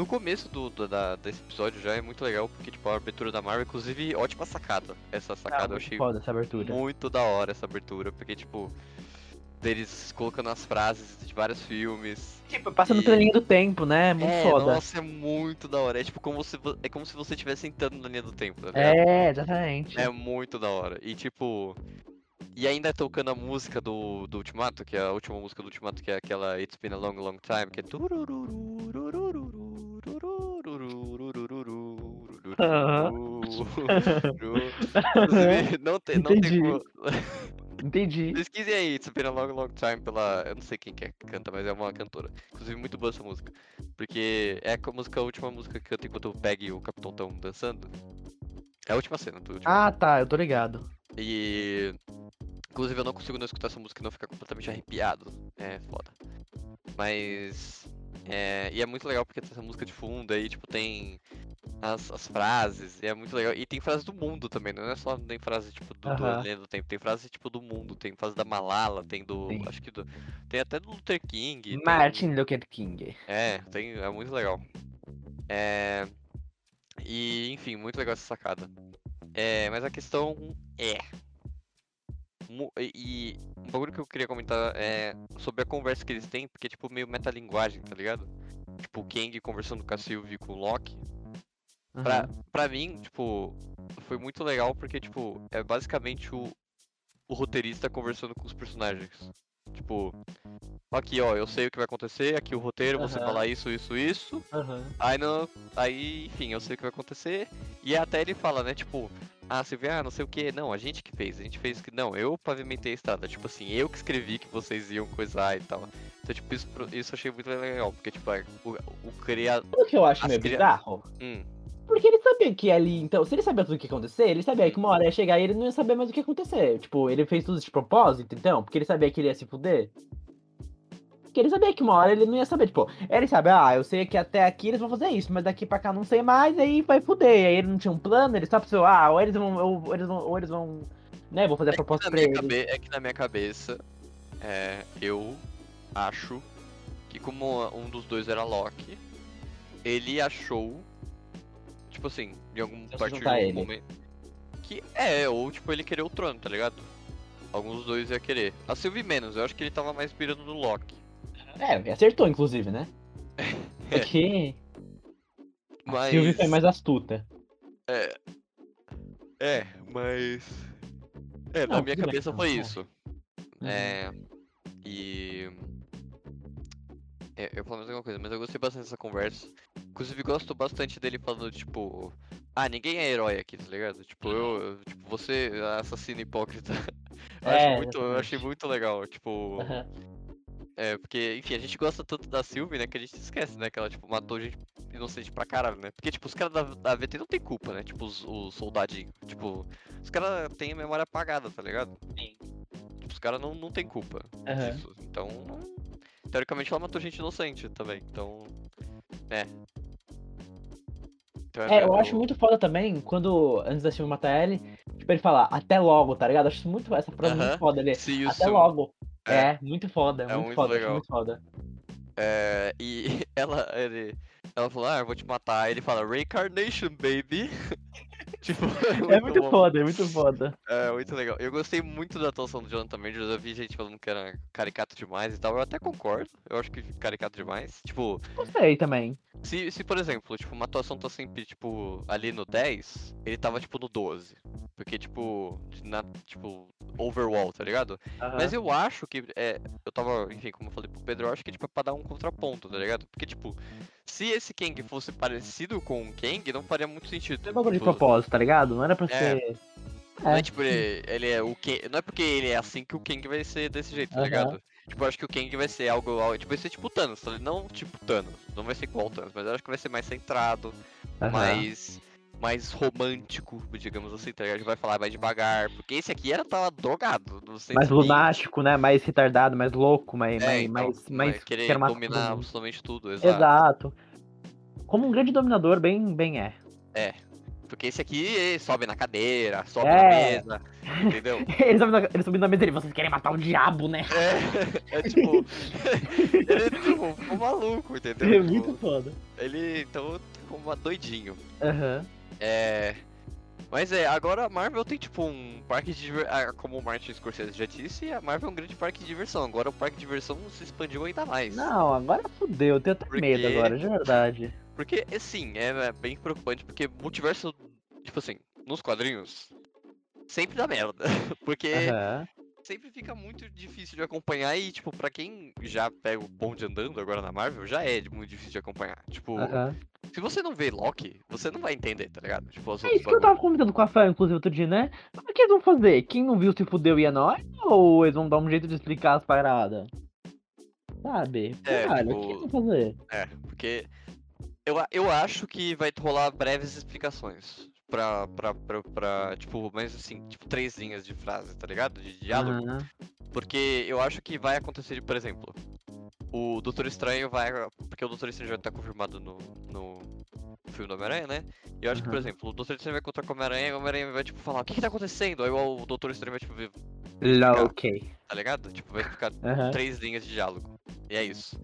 no começo do, do- da, desse episódio já é muito legal, porque tipo, a abertura da Marvel, inclusive, ótima sacada. Essa sacada eu muito achei foda essa abertura. muito da hora essa abertura, porque tipo, deles colocando as frases de vários filmes. Tipo, passa no E- trelinho do tempo, né? Muito é, foda. nossa, é muito da hora. É tipo como se é como se você estivesse entrando na linha do tempo, tá? É, exatamente. É muito da hora. E tipo. E ainda tocando a música do, do Ultimato, que é a última música do Ultimato, que é aquela It's Been a Long Long Time, que é. Aham. Inclusive, não tem, não tem Entendi. como. Entendi. Pesquisem aí, It's Been a Long Long Time pela. Eu não sei quem que é que canta, mas é uma cantora. Inclusive, muito boa essa música. Porque é a música, a última música que canta enquanto o Peg e o Capitão estão dançando. É a última cena do último. Ah, tá, eu tô ligado. E. Inclusive eu não consigo não escutar essa música e não ficar completamente arrepiado. É foda. Mas. É, e é muito legal porque tem essa música de fundo aí, tipo, tem as, as frases, e é muito legal. E tem frases do mundo também, não é só tem frase tipo do, do tempo, tem frase tipo do mundo, tem frase da Malala, tem do. Sim. Acho que do. Tem até do Luther King. tem- Martin Luther King. é, tem, é muito legal. É, e, enfim, muito legal essa sacada. É, mas a questão é. E, um bagulho que eu queria comentar é sobre a conversa que eles têm, porque é tipo meio metalinguagem, tá ligado? Tipo, o Kang conversando com a Sylvie e com o Loki. Pra, Aham. pra mim, tipo, foi muito legal porque, tipo, é basicamente o, o roteirista conversando com os personagens. Tipo, aqui ó, eu sei o que vai acontecer, aqui o roteiro, você Aham. fala isso, isso, isso. Aham. Aí não. Aí, enfim, eu sei o que vai acontecer. E até ele fala, né, tipo, ah, você vê, ah, não sei o que, não, a gente que fez, a gente fez que. Não, eu pavimentei a estrada, tipo assim, eu que escrevi que vocês iam coisar e tal. Então, tipo, isso, isso eu achei muito legal, porque, tipo, é, o, o criado. Sabe o que eu acho meio cria- bizarro? Hum, Porque ele sabia que ali, então, se ele sabia tudo o que ia acontecer, ele sabia que uma hora ia chegar e ele não ia saber mais o que ia acontecer. Tipo, ele fez tudo de propósito, então, porque ele sabia que ele ia se fuder. Porque ele sabia que uma hora ele não ia saber, tipo, ele sabe, ah, eu sei que até aqui eles vão fazer isso, mas daqui pra cá não sei mais, aí vai fuder. Aí ele não tinha um plano, ele só pensou, ah, ou eles vão, ou, eles vão, ou eles vão, né, vou fazer a é, proposta na pra eles. cabe- é que na minha cabeça, é, eu acho que como um dos dois era Loki, ele achou, tipo assim, em algum Se partir de algum ele. momento. Que é, ou tipo, ele querer o trono, tá ligado? Alguns dos dois ia querer. A Sylvie menos, eu acho que ele tava mais pirando no Loki. É, acertou, inclusive, né? É. Porque a Mas. Sylvie foi mais astuta. É. É, mas. É, na Não, minha tudo bem, cabeça não, foi é. isso. É. E. É, eu falo mais alguma coisa, mas eu gostei bastante dessa conversa. Inclusive, gosto bastante dele falando, tipo. Ah, ninguém é herói aqui, tá ligado? Tipo, eu. eu- Tipo, você, assassino hipócrita. Eu, É, acho muito, eu achei muito legal. Tipo. É, porque, enfim, a gente gosta tanto da Sylvie, né, que a gente esquece, né, que ela, tipo, matou gente inocente pra caralho, né? Porque, tipo, os caras da, da VT não tem culpa, né? Tipo, os, os soldadinhos. Tipo, os caras têm a memória apagada, tá ligado? Sim. Tipo, os caras não, não tem culpa Aham. disso. Então, não... teoricamente, ela matou gente inocente também. Então, é. Então, É, eu meio- acho muito foda também quando, antes da Sylvie matar ele, tipo, ele falar até logo, tá ligado? Acho isso muito, essa frase Aham. muito foda ali. Até soon. logo. É. É, muito foda, É muito, muito foda, legal. muito foda. É, e ela, ele, ela falou, ah, eu vou te matar. Ele fala, Reincarnation, baby. tipo, É muito bom. foda, é muito foda. É, muito legal. Eu gostei muito da atuação do Jonathan Majors. Eu vi gente falando que era caricato demais e tal. Eu até concordo. Eu acho que caricato demais. Tipo, Gostei também. se, se por exemplo, tipo, uma atuação tá sempre, tipo, ali no 10, ele tava, tipo, no 12. Porque, tipo, na, tipo, overall, tá ligado? Mas eu acho que, é, eu tava, enfim, como eu falei pro Pedro, eu acho que, tipo, é pra dar um contraponto, tá ligado? Porque, tipo, se esse Kang fosse parecido com o Kang, não faria muito sentido. É bagulho de Tipo, propósito, tá ligado? Não era pra É. ser. Não é É. tipo, ele, ele é o Kang. Não é porque ele é assim que o Kang vai ser desse jeito, tá ligado? Tipo, eu acho que o Kang vai ser algo. Tipo, vai ser tipo o Thanos, tá? ligado? Não tipo Thanos. Não vai ser igual o Thanos, mas eu acho que vai ser mais centrado, Aham. mais. Mais romântico, digamos assim, tá ligado? Vai falar mais devagar. Porque esse aqui era tava drogado. Não sei Mais lunático, né? Mais retardado, mais louco, mais. É, mais, então, mais, mais querer dominar absolutamente tudo, exato. Exato. Como um grande dominador, bem, bem é. Porque esse aqui sobe na cadeira, sobe É. na mesa, entendeu? Ele sobe na, ele subiu na mesa e vocês querem matar o diabo, né? É, é tipo. ele tipo, ficou maluco, entendeu? É Tipo, muito foda. Ele então ficou uma doidinho. Aham. É. Mas é, agora a Marvel tem tipo um parque de diversão. Como o Martin Scorsese já disse, a Marvel é um grande parque de diversão. Agora o parque de diversão se expandiu ainda mais. Não, agora fudeu. Eu tenho até Porque- medo agora, de verdade. Porque, assim, é é bem preocupante, porque multiverso, tipo assim, nos quadrinhos, sempre dá merda. Porque. Sempre fica muito difícil de acompanhar e, tipo, pra quem já pega o bonde andando agora na Marvel, já é muito difícil de acompanhar. Tipo, Aham. se você não vê Loki, você não vai entender, tá ligado? Tipo, É isso que eu tava comentando com a Fã, inclusive, outro dia, né? É que eles vão fazer? Quem não viu se fudeu e é nós? Ou eles vão dar um jeito de explicar as paradas? Sabe? É, Caralho, o tipo- que eles vão fazer? É, porque eu, eu acho que vai rolar breves explicações. Pra, pra, pra, pra, tipo, mas assim, tipo, três linhas de frase, tá ligado? De diálogo. Aham. Porque eu acho que vai acontecer, por exemplo, o Doutor Estranho vai. Porque o Doutor Estranho já tá confirmado no, no filme do Homem-Aranha, né? E eu acho que, por exemplo, o Doutor Estranho vai encontrar com o Homem-Aranha e o Homem-Aranha vai, tipo, falar: o que que tá acontecendo? Aí o Doutor Estranho vai, tipo, ver, Lá, ok. tá ligado? Tipo, vai explicar Aham. três linhas de diálogo. E é isso.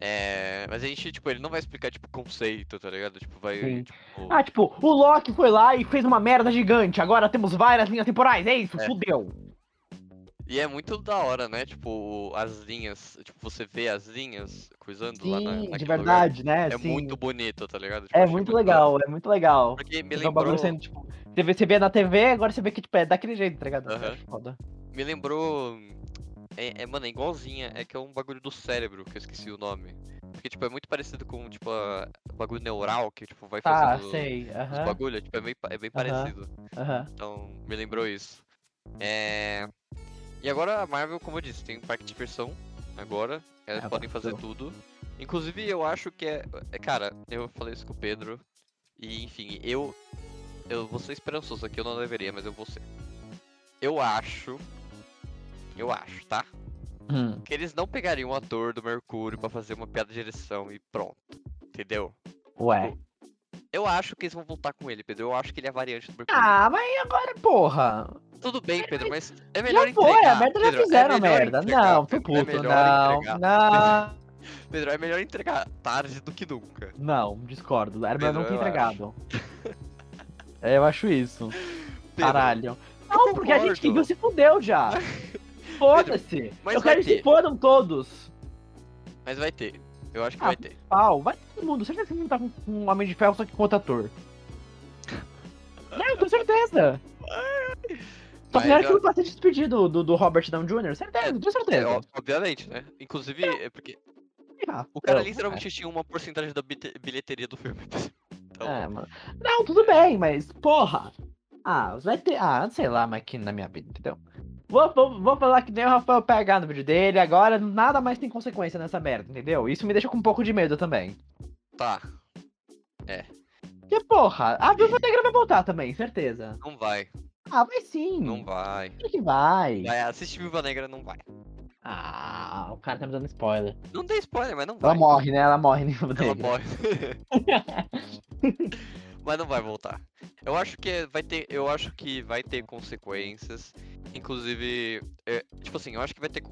É. Mas a gente, tipo, ele não vai explicar, tipo, conceito, tá ligado? Tipo, vai. Sim. Tipo, Ah, tipo, o Loki foi lá e fez uma merda gigante. Agora temos várias linhas temporais. É isso, É. fudeu. E é muito da hora, né? Tipo, as linhas. Tipo, você vê as linhas coisando lá na. Sim, de lugar. verdade, né? É Sim. muito bonito, tá ligado? Tipo, É muito legal, é muito legal. Porque me bagulho lembrou. sendo, tipo, você vê, na TV, agora você vê que, tipo, é daquele jeito, tá ligado? Foda. Me lembrou. É, é, mano, é igualzinha. É que é um bagulho do cérebro, que eu esqueci o nome. Porque, tipo, é muito parecido com, tipo, a, bagulho neural, que, tipo, vai Tá, fazendo sei. os Aham. bagulho. Tipo, é bem, é bem parecido. Então, me lembrou isso. É... E agora a Marvel, como eu disse, tem um parque de diversão agora. Elas É, podem fazer então. tudo. Inclusive, eu acho que é... é. Cara, eu falei isso com o Pedro. E, enfim, eu. Eu vou ser esperançoso aqui, eu não deveria, mas eu vou ser. Eu acho. Eu acho, tá? Hum. Que eles não pegariam o ator do Mercúrio pra fazer uma piada de direção e pronto. Entendeu? Ué. Eu acho que eles vão voltar com ele, Pedro. Eu acho que ele é a variante do Mercúrio. Ah, mas agora, porra? Tudo bem, Pedro, mas é melhor Já foi, entregar. a merda já Pedro, é fizeram a melhor merda. entregar, Não, tô é puto. melhor Não, entregar. não. Pedro, é melhor entregar tarde do que nunca. Não, discordo. Era melhor eu entregado. É, eu acho isso. Pedro, Caralho. Não, porque a gente que viu se fudeu já. Foda-se. Eu vai quero que se ter. fodam todos. Mas vai ter. Eu acho que Ah, vai ter. Pau, vai todo mundo. Certeza que não tá com com um Homem de Ferro só que com outro ator. Não, eu tenho certeza. Só fizeram eu- aquilo pra ser despedido do, do Robert Downey Jr. Certeza, tenho É, certeza. ó, obviamente, né? Inclusive, é porque Ah, o cara eu- literalmente tinha uma porcentagem da bilheteria do filme. Então, É, mano. Não, tudo bem, mas, porra. Ah, vai ter. Ah, sei lá, mas aqui na minha vida, entendeu? Vou, vou, vou falar que nem o Rafael PH no vídeo dele, agora nada mais tem consequência nessa merda, entendeu? Isso me deixa com um pouco de medo também. tá. Porque, porra, a Viúva Negra vai voltar também, certeza. Não vai. Ah, vai sim. Não vai. Claro que vai. Vai, assiste Viúva Negra, não vai. Ah, o cara tá me dando spoiler. Não dei spoiler, mas não Ela vai. morre, né? Ela morre, né? Ela morre. Mas não vai voltar. Eu acho que vai ter. Eu acho que vai ter consequências. Inclusive. é, tipo assim, eu acho que vai ter.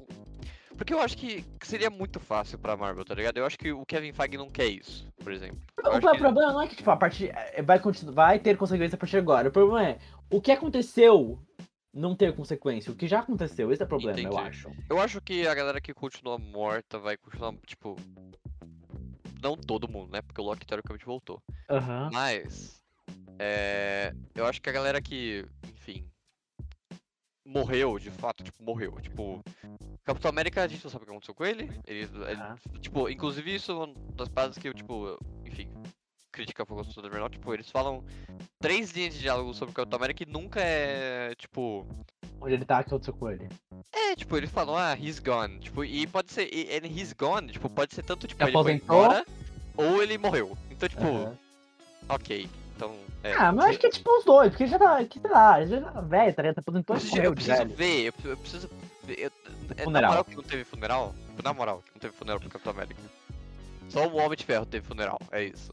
Porque eu acho que seria muito fácil pra Marvel, tá ligado? Eu acho que o Kevin Feige não quer isso, por exemplo. Eu O acho que- problema não é que, tipo, a partir. é, Vai, continuar, vai ter consequência a partir de agora. O problema é, o que aconteceu não ter consequência. O que já aconteceu, esse é o problema, eu Entendi. acho. Eu acho que a galera que continua morta vai continuar, tipo. Não todo mundo, né? Porque o Loki teoricamente voltou. Aham. Mas. É. Eu acho que a galera que. Enfim. Morreu, de fato, tipo, morreu. Tipo. Capitão América, a gente não sabe o que aconteceu com ele. Ele. ele- Aham. Tipo, inclusive isso é uma das paradas que eu, tipo. Enfim. Crítica ao Ghost of the Invernal, tipo, eles falam três linhas de diálogo sobre o Capitão América e nunca é. Tipo. Onde ele tá, o que aconteceu com ele? É, tipo, eles falam, ah, he's gone. Tipo, e pode ser. E, ele he's gone, tipo, pode ser tanto, tipo, ele foi embora ou ele morreu. Então, tipo, Aham. ok. Então. É, Ah, mas eu acho que é tipo os dois, porque já tá, que, sei lá, ele já tá velho, tá ligado? Tá aposentou Eu e morreu eu preciso velho. ver, eu, eu preciso ver. eu- é, na Funeral. moral que não teve funeral? Tipo, Na moral, que não teve funeral pro Capitão América. Só o Homem de Ferro teve funeral, é isso.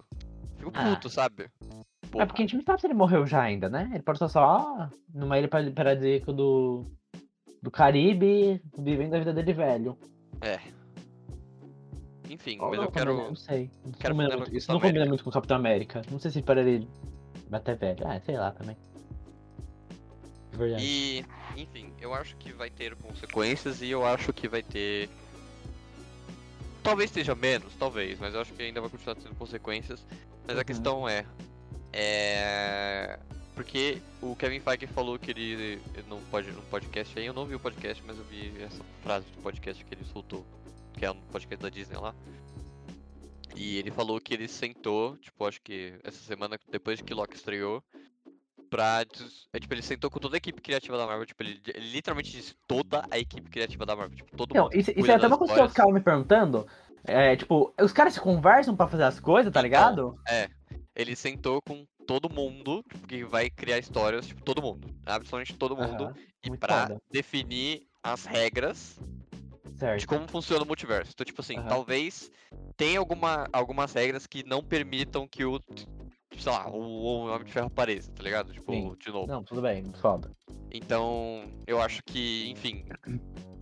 Fico Ah. puto, sabe? É Porra. porque a gente não sabe se ele morreu já ainda, né? Ele pode estar só numa ilha para- paradisíaca do, do Caribe, vivendo a vida dele velho. Enfim, Ou mas não eu quero. Não sei. Isso, quero combina muito, isso não combina muito com o Capitão América. Não sei se para ele até velho. Ah, sei lá também. Verdade. E, enfim, eu acho que vai ter consequências e eu acho que vai ter. Talvez seja menos, talvez, mas eu acho que ainda vai continuar tendo consequências. Mas a Uhum. questão é. É. Porque o Kevin Feige falou que ele, não pode no podcast aí, eu não vi o podcast, mas eu vi essa frase do podcast que ele soltou, que é no podcast da Disney lá. E ele falou que ele sentou, tipo, acho que essa semana, depois de que Loki estreou, pra. É, tipo, ele sentou com toda a equipe criativa da Marvel, tipo, ele, ele literalmente disse toda a equipe criativa da Marvel, tipo, todo Então, mundo. isso, isso cuida é até uma coisa que eu ficava me perguntando. É, tipo, os caras se conversam pra fazer as coisas, tá Então, ligado? É, ele sentou com todo mundo tipo, que vai criar histórias, tipo, todo mundo, absolutamente todo mundo, Aham, e muito pra foda. definir as regras de certo. como funciona o multiverso. Então, tipo assim, Aham. talvez tenha alguma, algumas regras que não permitam que o, sei lá, o, Homem de Ferro apareça, tá ligado? Tipo, Sim. de novo. Não, tudo bem, foda. Então, eu acho que, enfim,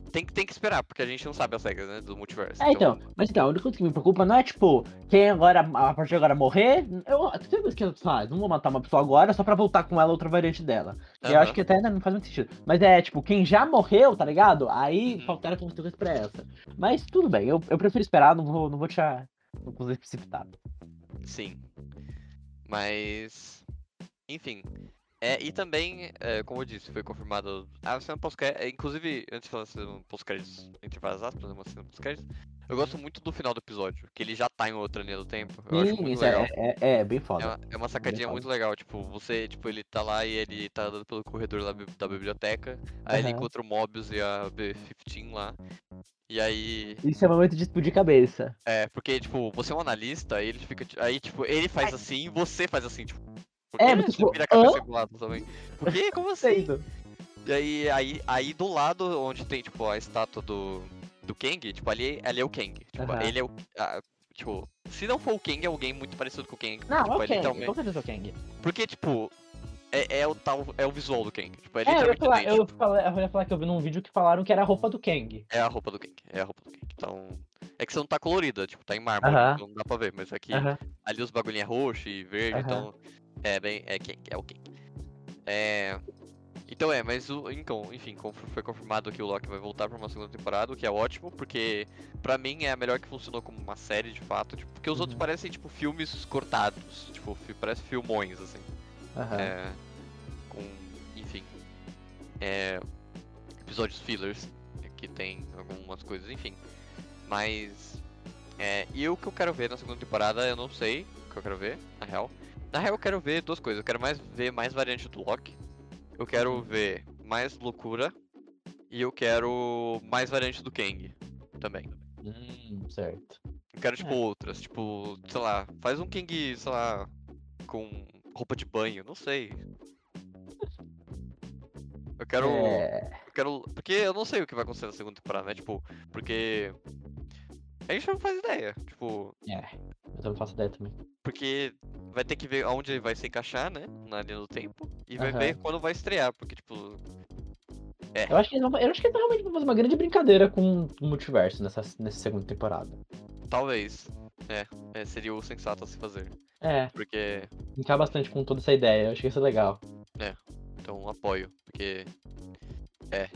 tem, que- tem que esperar, porque a gente não sabe as regras, né, do multiverso. É, então, mas então, a única coisa que me preocupa não é, tipo, quem agora, a partir de agora morrer, eu, tem coisa que eu faz, não vou matar uma pessoa agora só pra voltar com ela outra variante dela. E eu acho que até ainda não faz muito sentido. Mas é, tipo, quem já morreu, tá ligado? Aí Uhum. faltaram consequências pra essa. Mas tudo bem, eu, eu prefiro esperar, não vou, não vou deixar conclusão precipitada. Sim. Mas. Enfim. É, e também, é, como eu disse, foi confirmado a cena pós-crédito. é, Inclusive, antes de falar da cena pós-créditos, entre várias aspas, né, uma cena pós-créditos, eu gosto muito do final do episódio, que ele já tá em outra linha do tempo. Eu acho Sim, muito isso legal. é, é, é bem É foda. uma, é uma sacadinha muito legal, tipo, você, tipo, ele tá lá e ele tá andando pelo corredor da, da biblioteca, aí ele Aham. encontra o Mobius e a B-15 lá, e aí, Isso é momento de explodir cabeça. é, porque, tipo, você é um analista, aí ele fica, aí, tipo, ele faz assim e você faz assim, tipo, por É, mas, você tipo, vira a cabeça pro lado também? Por quê? Como assim? E aí, aí, aí do lado onde tem, tipo, a estátua do, do Kang, tipo, ali, ali é o Kang. Tipo, Aham. ele é o. ah, tipo, se não for o Kang, é alguém muito parecido com o Kang. Não, tipo, é o Kang, literalmente- com certeza é o Kang. Porque, tipo, é, é o tal. É o visual do Kang. Tipo, é É, eu ia, falar, eu, falei- eu ia falar que eu vi num vídeo que falaram que era a roupa do Kang. É a roupa do Kang. É a roupa do Kang. Então. É que você não tá colorida, tipo, tá em mármore, Aham. então não dá pra ver, mas aqui Aham. ali os bagulhinhos é roxo e verde, Aham. então. É bem. É Kang, é o Kang. É. Então é, mas o. Então, enfim, foi confirmado que o Loki vai voltar pra uma segunda temporada, o que é ótimo, porque pra mim é a melhor que funcionou como uma série de fato, tipo, porque os outros Uhum. parecem tipo filmes cortados, tipo, parece filmões, assim. Aham. É, com, enfim, é, episódios fillers, que tem algumas coisas, enfim. Mas, é, e o que eu quero ver na segunda temporada, eu não sei o que eu quero ver, na real. Na real, eu quero ver duas coisas. Eu quero mais ver mais variante do Loki. Eu quero ver mais loucura. E eu quero mais variante do Kang também. Hum, certo. Eu quero, tipo, É. outras. Tipo, sei lá, faz um Kang, sei lá, com roupa de banho, não sei. Eu quero. É, Eu quero. Porque eu não sei o que vai acontecer na segunda temporada, né? Tipo, porque. A gente não faz ideia. Tipo, é, eu também faço ideia também. porque vai ter que ver aonde ele vai se encaixar, né? Na linha do tempo. E vai Aham. ver quando vai estrear. Porque, tipo. Eu acho que vão, eu acho que realmente vão fazer uma grande brincadeira com o multiverso nessa, nessa segunda temporada. Talvez. É, é, seria o sensato a se fazer. É, Porque. brincar bastante com toda essa ideia. Eu acho que isso é legal. Então apoio. Porque. É.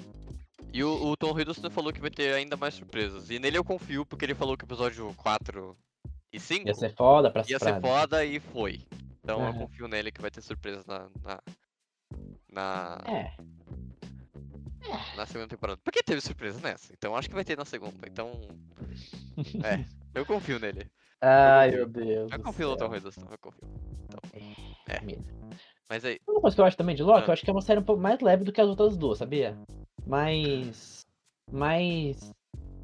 E o, o Tom Hiddleston falou que vai ter ainda mais surpresas. E nele eu confio, porque ele falou que o episódio 4 e 5 Ia ser foda pra ia ser foda e foi. Então eu confio nele que vai ter surpresas na. na, na, É, na segunda temporada. Porque teve surpresa nessa, então acho que vai ter na segunda. Então. É, eu confio nele. Ai, meu Deus. Eu confio no. Tom Hiddleston, eu confio. é. Medo. Mas aí. Uma coisa que eu acho também de Loki, Ah. eu acho que é uma série um pouco mais leve do que as outras duas, sabia? Mas. Mas.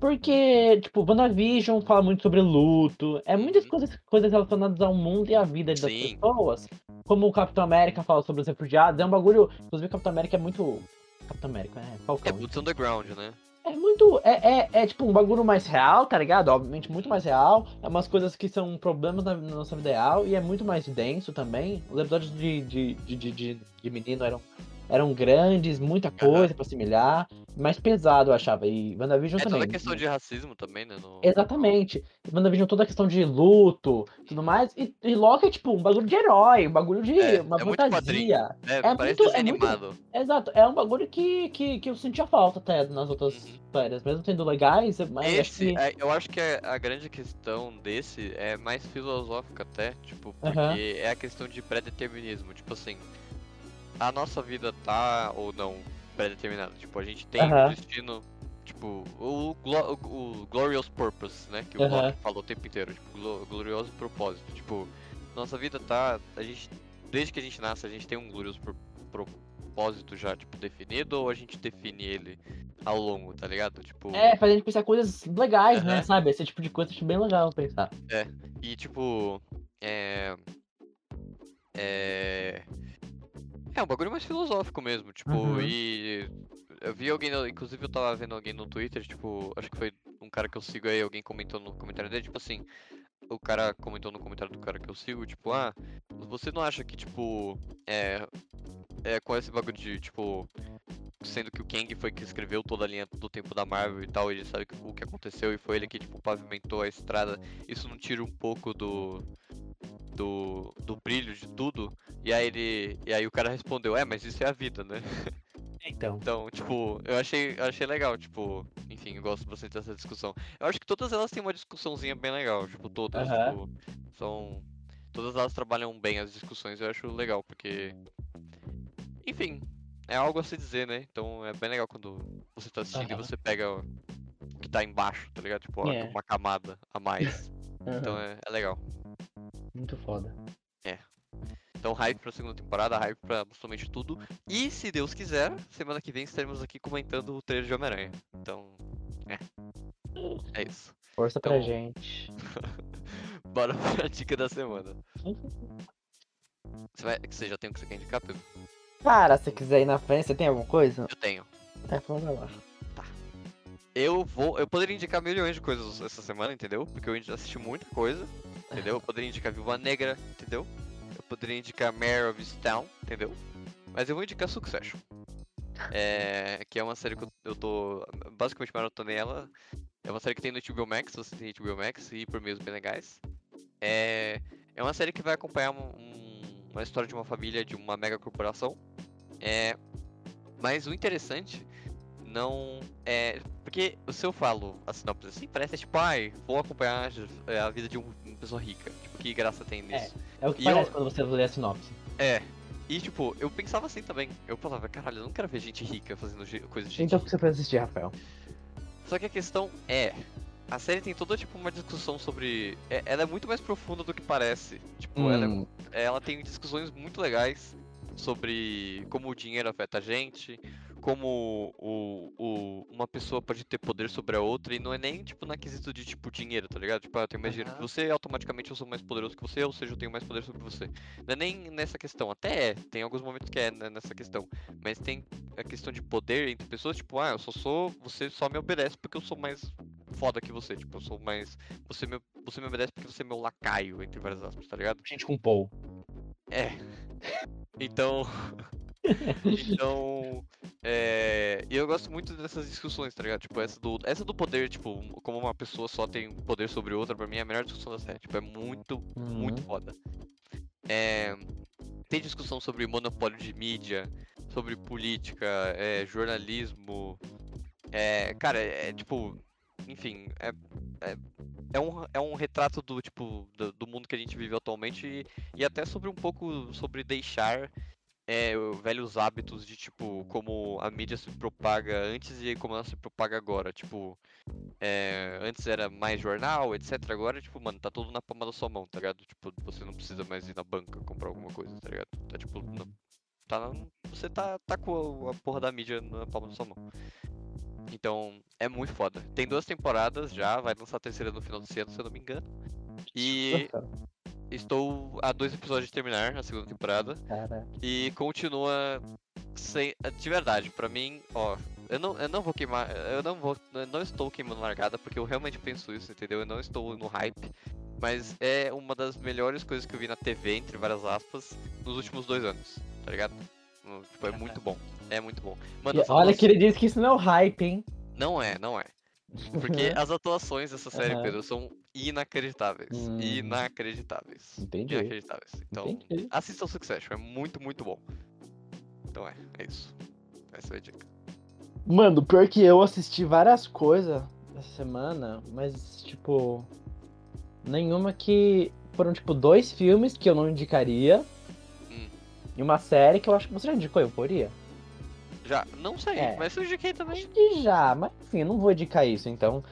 Porque, tipo, WandaVision fala muito sobre luto. É muitas Uhum. coisas, coisas relacionadas ao mundo e à vida das Sim. pessoas. Como o Capitão América fala sobre os refugiados. É um bagulho. Inclusive, o Capitão América é muito. Capitão América, é. É Falcão. Boots on the Ground, né? É muito. É, é, é tipo um bagulho mais real, tá ligado? Obviamente muito mais real. É umas coisas que são problemas na, na nossa vida real e é muito mais denso também. Os episódios de, de, de, de, de- de menino eram, eram grandes, muita coisa pra assimilar. Mais pesado, eu achava. E WandaVision É também. toda questão de racismo também, né? No... Exatamente. WandaVision toda a questão de luto tudo mais. E, e Loki é tipo um bagulho de herói, um bagulho de É, uma é muito fantasia. É, é parece muito- é muito- animado. Exato, é um bagulho que, que, que eu sentia falta até nas outras Uhum. séries. Mesmo sendo legais, mas acho Esse, que. é, eu acho que a, a grande questão desse é mais filosófica até, tipo, porque Aham. é a questão de pré-determinismo. Tipo assim, a nossa vida tá ou não pré-determinada. Tipo, a gente tem Aham. um destino, tipo, o, glo- o, Glorious Purpose, né? Que o Aham. Locke falou o tempo inteiro, tipo, glo- glorioso propósito. Tipo, nossa vida tá. A gente. Desde que a gente nasce, a gente tem um glorioso pro- propósito já, tipo, definido, ou a gente define ele ao longo, tá ligado? Tipo. É, faz a gente pensar coisas legais, né? Aham. Sabe? Esse tipo de coisa acho bem legal pensar. E tipo. É. É. É um bagulho mais filosófico mesmo, tipo, Uhum. e. Eu vi alguém, inclusive eu tava vendo alguém no Twitter, tipo, acho que foi um cara que eu sigo aí, alguém comentou no comentário dele, tipo assim, o cara comentou no comentário do cara que eu sigo, tipo, ah, você não acha que, tipo, é. É com esse bagulho de, tipo. Sendo que o Kang foi que escreveu toda a linha do tempo da Marvel e tal, ele sabe o que aconteceu e foi ele que, tipo, pavimentou a estrada. Isso não tira um pouco do. Do, do brilho de tudo. E aí ele. E aí o cara respondeu, é, mas isso é a vida, né? Então. Então, tipo, eu achei, eu achei legal, tipo, enfim, eu gosto bastante dessa discussão. Eu acho que todas elas têm uma discussãozinha bem legal, tipo, todas, tipo, são. Todas elas trabalham bem as discussões, eu acho legal, porque. enfim, é algo a se dizer, né? Então é bem legal quando você tá assistindo e você pega o que tá embaixo, tá ligado? Tipo, É. uma camada a mais. Então é, é legal. Muito foda. Então, hype pra segunda temporada, hype pra absolutamente tudo. E se Deus quiser, semana que vem estaremos aqui comentando o trailer de Homem-Aranha. Então, é. É isso. Força pra Então- gente. Bora pra dica da semana. Você, vai, você já tem o que você quer indicar, Pedro? Cara, se quiser ir na frente, você tem alguma coisa? Eu tenho. É, vamos lá. Eu vou. Eu poderia indicar milhões de coisas essa semana, entendeu? Porque eu assisti muita coisa, entendeu? Eu poderia indicar Viúva Negra, entendeu? Poderia indicar Mare of Town, entendeu? Mas eu vou indicar Succession. É, que é uma série que eu, tô. Basicamente maratonei ela. É uma série que tem no HBO Max, você tem HBO Max e por meios bem legais. É, é uma série que vai acompanhar um- um- uma história de uma família de uma mega corporação. É, mas o interessante não é. Porque se eu falo a sinopse assim, parece tipo, ai, vou acompanhar a vida de um- pessoa rica. Tipo, que graça tem nisso? É o que E parece eu- quando você lê a sinopse. É. E tipo, eu pensava assim também. Eu falava, caralho, eu não quero ver gente rica fazendo coisa de gente Então o que você precisa assistir, Rafael? Só que a questão é. A série tem toda tipo uma discussão sobre. é- ela é muito mais profunda do que parece. Tipo, ela, é- Hum, ela tem discussões muito legais sobre como o dinheiro afeta a gente, como o, o- uma pessoa pode ter poder sobre a outra, e não é nem tipo na quesito de tipo dinheiro, tá ligado? Tipo, ah, eu tenho mais dinheiro que você, automaticamente eu sou mais poderoso que você, ou seja, eu tenho mais poder sobre você. Não é nem nessa questão, até é, tem alguns momentos que é né, nessa questão, mas tem a questão de poder entre pessoas, tipo, ah, eu só sou, você só me obedece porque eu sou mais foda que você, tipo, eu sou mais, você me, você me obedece porque você é meu lacaio, entre várias aspas, tá ligado? gente com Paul. É. Então. então. É. Eu gosto muito dessas discussões, tá ligado? Tipo, essa do, essa do poder, tipo, como uma pessoa só tem poder sobre outra, pra mim é a melhor discussão da série. Tipo, é muito, muito Uhum. foda. É. Tem discussão sobre monopólio de mídia, sobre política, é, jornalismo. É. Cara, é, é, tipo. Enfim, é. É, é um, é um retrato do tipo do, do mundo que a gente vive atualmente e, e até sobre um pouco sobre deixar é, velhos hábitos de tipo como a mídia se propaga antes e como ela se propaga agora. Tipo, é, antes era mais jornal, etc. Agora, tipo, mano, tá tudo na palma da sua mão, tá ligado? Tipo, você não precisa mais ir na banca comprar alguma coisa, tá ligado? Tá tipo, na- tá, na- você tá, tá com a, a porra da mídia na palma da sua mão. Então, é muito foda. Tem duas temporadas já, vai lançar a terceira no final desse ano, se eu não me engano. E estou a dois episódios de terminar a segunda temporada. Cara, E continua sem. De verdade, pra mim, ó. Eu não, eu não vou queimar. Eu não vou. Eu não estou queimando largada, porque eu realmente penso isso, entendeu? Eu não estou no hype. Mas é uma das melhores coisas que eu vi na TV, entre várias aspas, nos últimos dois anos, tá ligado? Tipo, é muito bom. É muito bom. Mano, olha que ele disse que isso não é o hype, hein? Não é, não é. Porque as atuações dessa série, Aham. Pedro, são inacreditáveis. Hum. Inacreditáveis. Entendi. Inacreditáveis. Então, Entendi. assistam Succession, é muito, muito bom. Então é, é isso. Essa é a dica. Mano, pior que eu assisti várias coisas essa semana, mas, tipo. Nenhuma que. Foram, tipo, dois filmes que eu não indicaria. Hum. E uma série que eu acho que você já indicou, Euforia? Já, não sei, É. mas eu indiquei também. Acho que já, mas enfim, eu não vou indicar isso, então.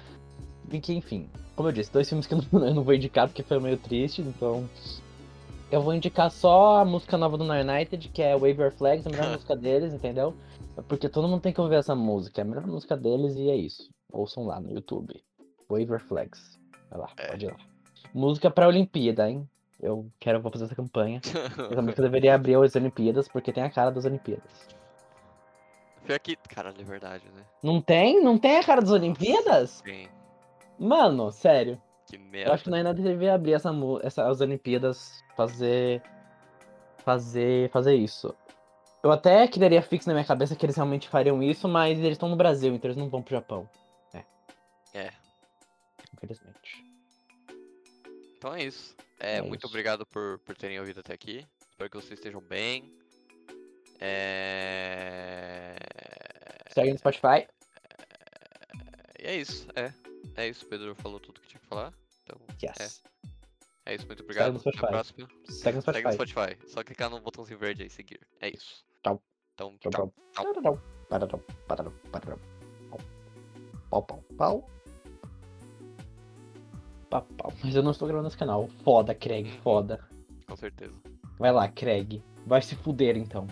Que, enfim, como eu disse, dois filmes que eu não, eu não vou indicar porque foi meio triste, então. Eu vou indicar só a música nova do Nine United, que é Wave Your Flags, a melhor música deles, entendeu? Porque todo mundo tem que ouvir essa música, é a melhor música deles e é isso. Ouçam lá no YouTube. Wave Your Flags. Vai lá, É. pode ir lá. Música pra Olimpíada, hein? Eu quero, vou fazer essa campanha. Essa música deveria abrir as Olimpíadas, porque tem a cara das Olimpíadas. Pior que. Caralho, é verdade, né? Não tem? Não tem a cara das Olimpíadas? Sim. Mano, sério. Que Eu merda. acho que na Ainda deveria abrir essa, essa, as Olimpíadas, fazer. Fazer. Fazer isso. Eu até criaria fixo na minha cabeça que eles realmente fariam isso, mas eles estão no Brasil, então eles não vão pro Japão. É. Infelizmente. Então é isso. É, É muito isso. obrigado por, por terem ouvido até aqui. Espero que vocês estejam bem. É. Segue no Spotify. E é isso, é. É isso, Pedro falou tudo que tinha que falar. Então, Yes. é isso, muito obrigado. no Até a Spotify. próxima. Segue no Segue no Spotify. Spotify. Só clicar no botãozinho verde aí, seguir. É isso. Tchau. Então, Tchau, tchau. tchau. Pararau, pararau, pararau, pararau. Pau, pau, pau. Pau, pau. Mas eu não estou gravando esse canal. Foda, Craig, Uhum. foda. Com certeza. Vai lá, Craig. Vai se fuder então.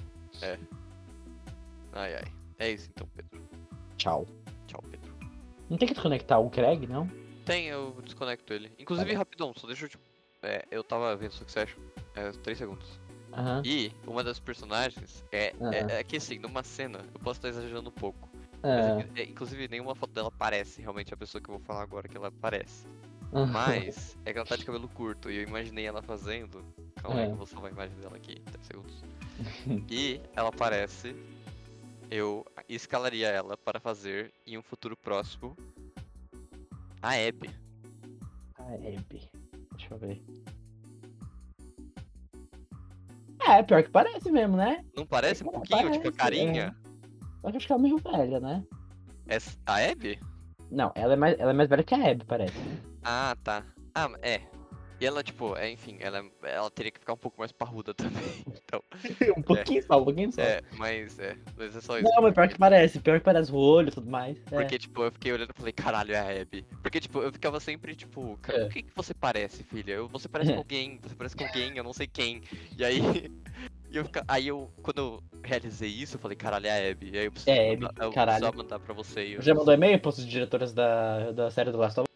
Ai, ai. É isso então, Pedro. Tchau. Tchau, Pedro. Não tem que desconectar o Craig, não? Tem, eu desconecto ele. Inclusive, Tá bom. rapidão, só deixa eu te. É, eu tava vendo Succession. É, 3 segundos. Aham. E uma das personagens é, Ah. é, é que assim, numa cena, eu posso estar exagerando um pouco. Mas Ah, é é, inclusive, nenhuma foto dela parece realmente a pessoa que eu vou falar agora que ela parece. Mas é que ela tá de cabelo curto e eu imaginei ela fazendo. Calma aí É. eu vou salvar a imagem dela aqui, 3 segundos. E ela parece. Eu escalaria ela para fazer em um futuro próximo a Abby. Ah, Abby. Deixa eu ver. É, pior que parece mesmo, né? Não parece um Ela pouquinho, tipo, a parece, carinha? Só que acho que ela é meio velha, né? É a Abby? Não, ela é mais, ela é mais velha que a Abby, parece. Ah, tá. Ah, é. E ela, tipo, é, enfim, ela, ela teria que ficar um pouco mais parruda também. Então, um pouquinho só, um pouquinho só. é, mas é, mas é só isso. Não, mas pior que parece, pior que parece o olho e tudo mais. É. Porque, tipo, eu fiquei olhando e falei, caralho, é a Abby. Porque, tipo, eu ficava sempre, tipo, cara, É. o que, que você parece, filha? Eu- Você parece com alguém, você parece com alguém, eu não sei quem. E aí. eu fica, aí eu, quando eu realizei isso, eu falei, caralho, é a Abby. E aí eu preciso É Abby, mandar, eu caralho. precisava mandar pra você. Eu, Já mandou e-mail para os diretores da, da série do Last of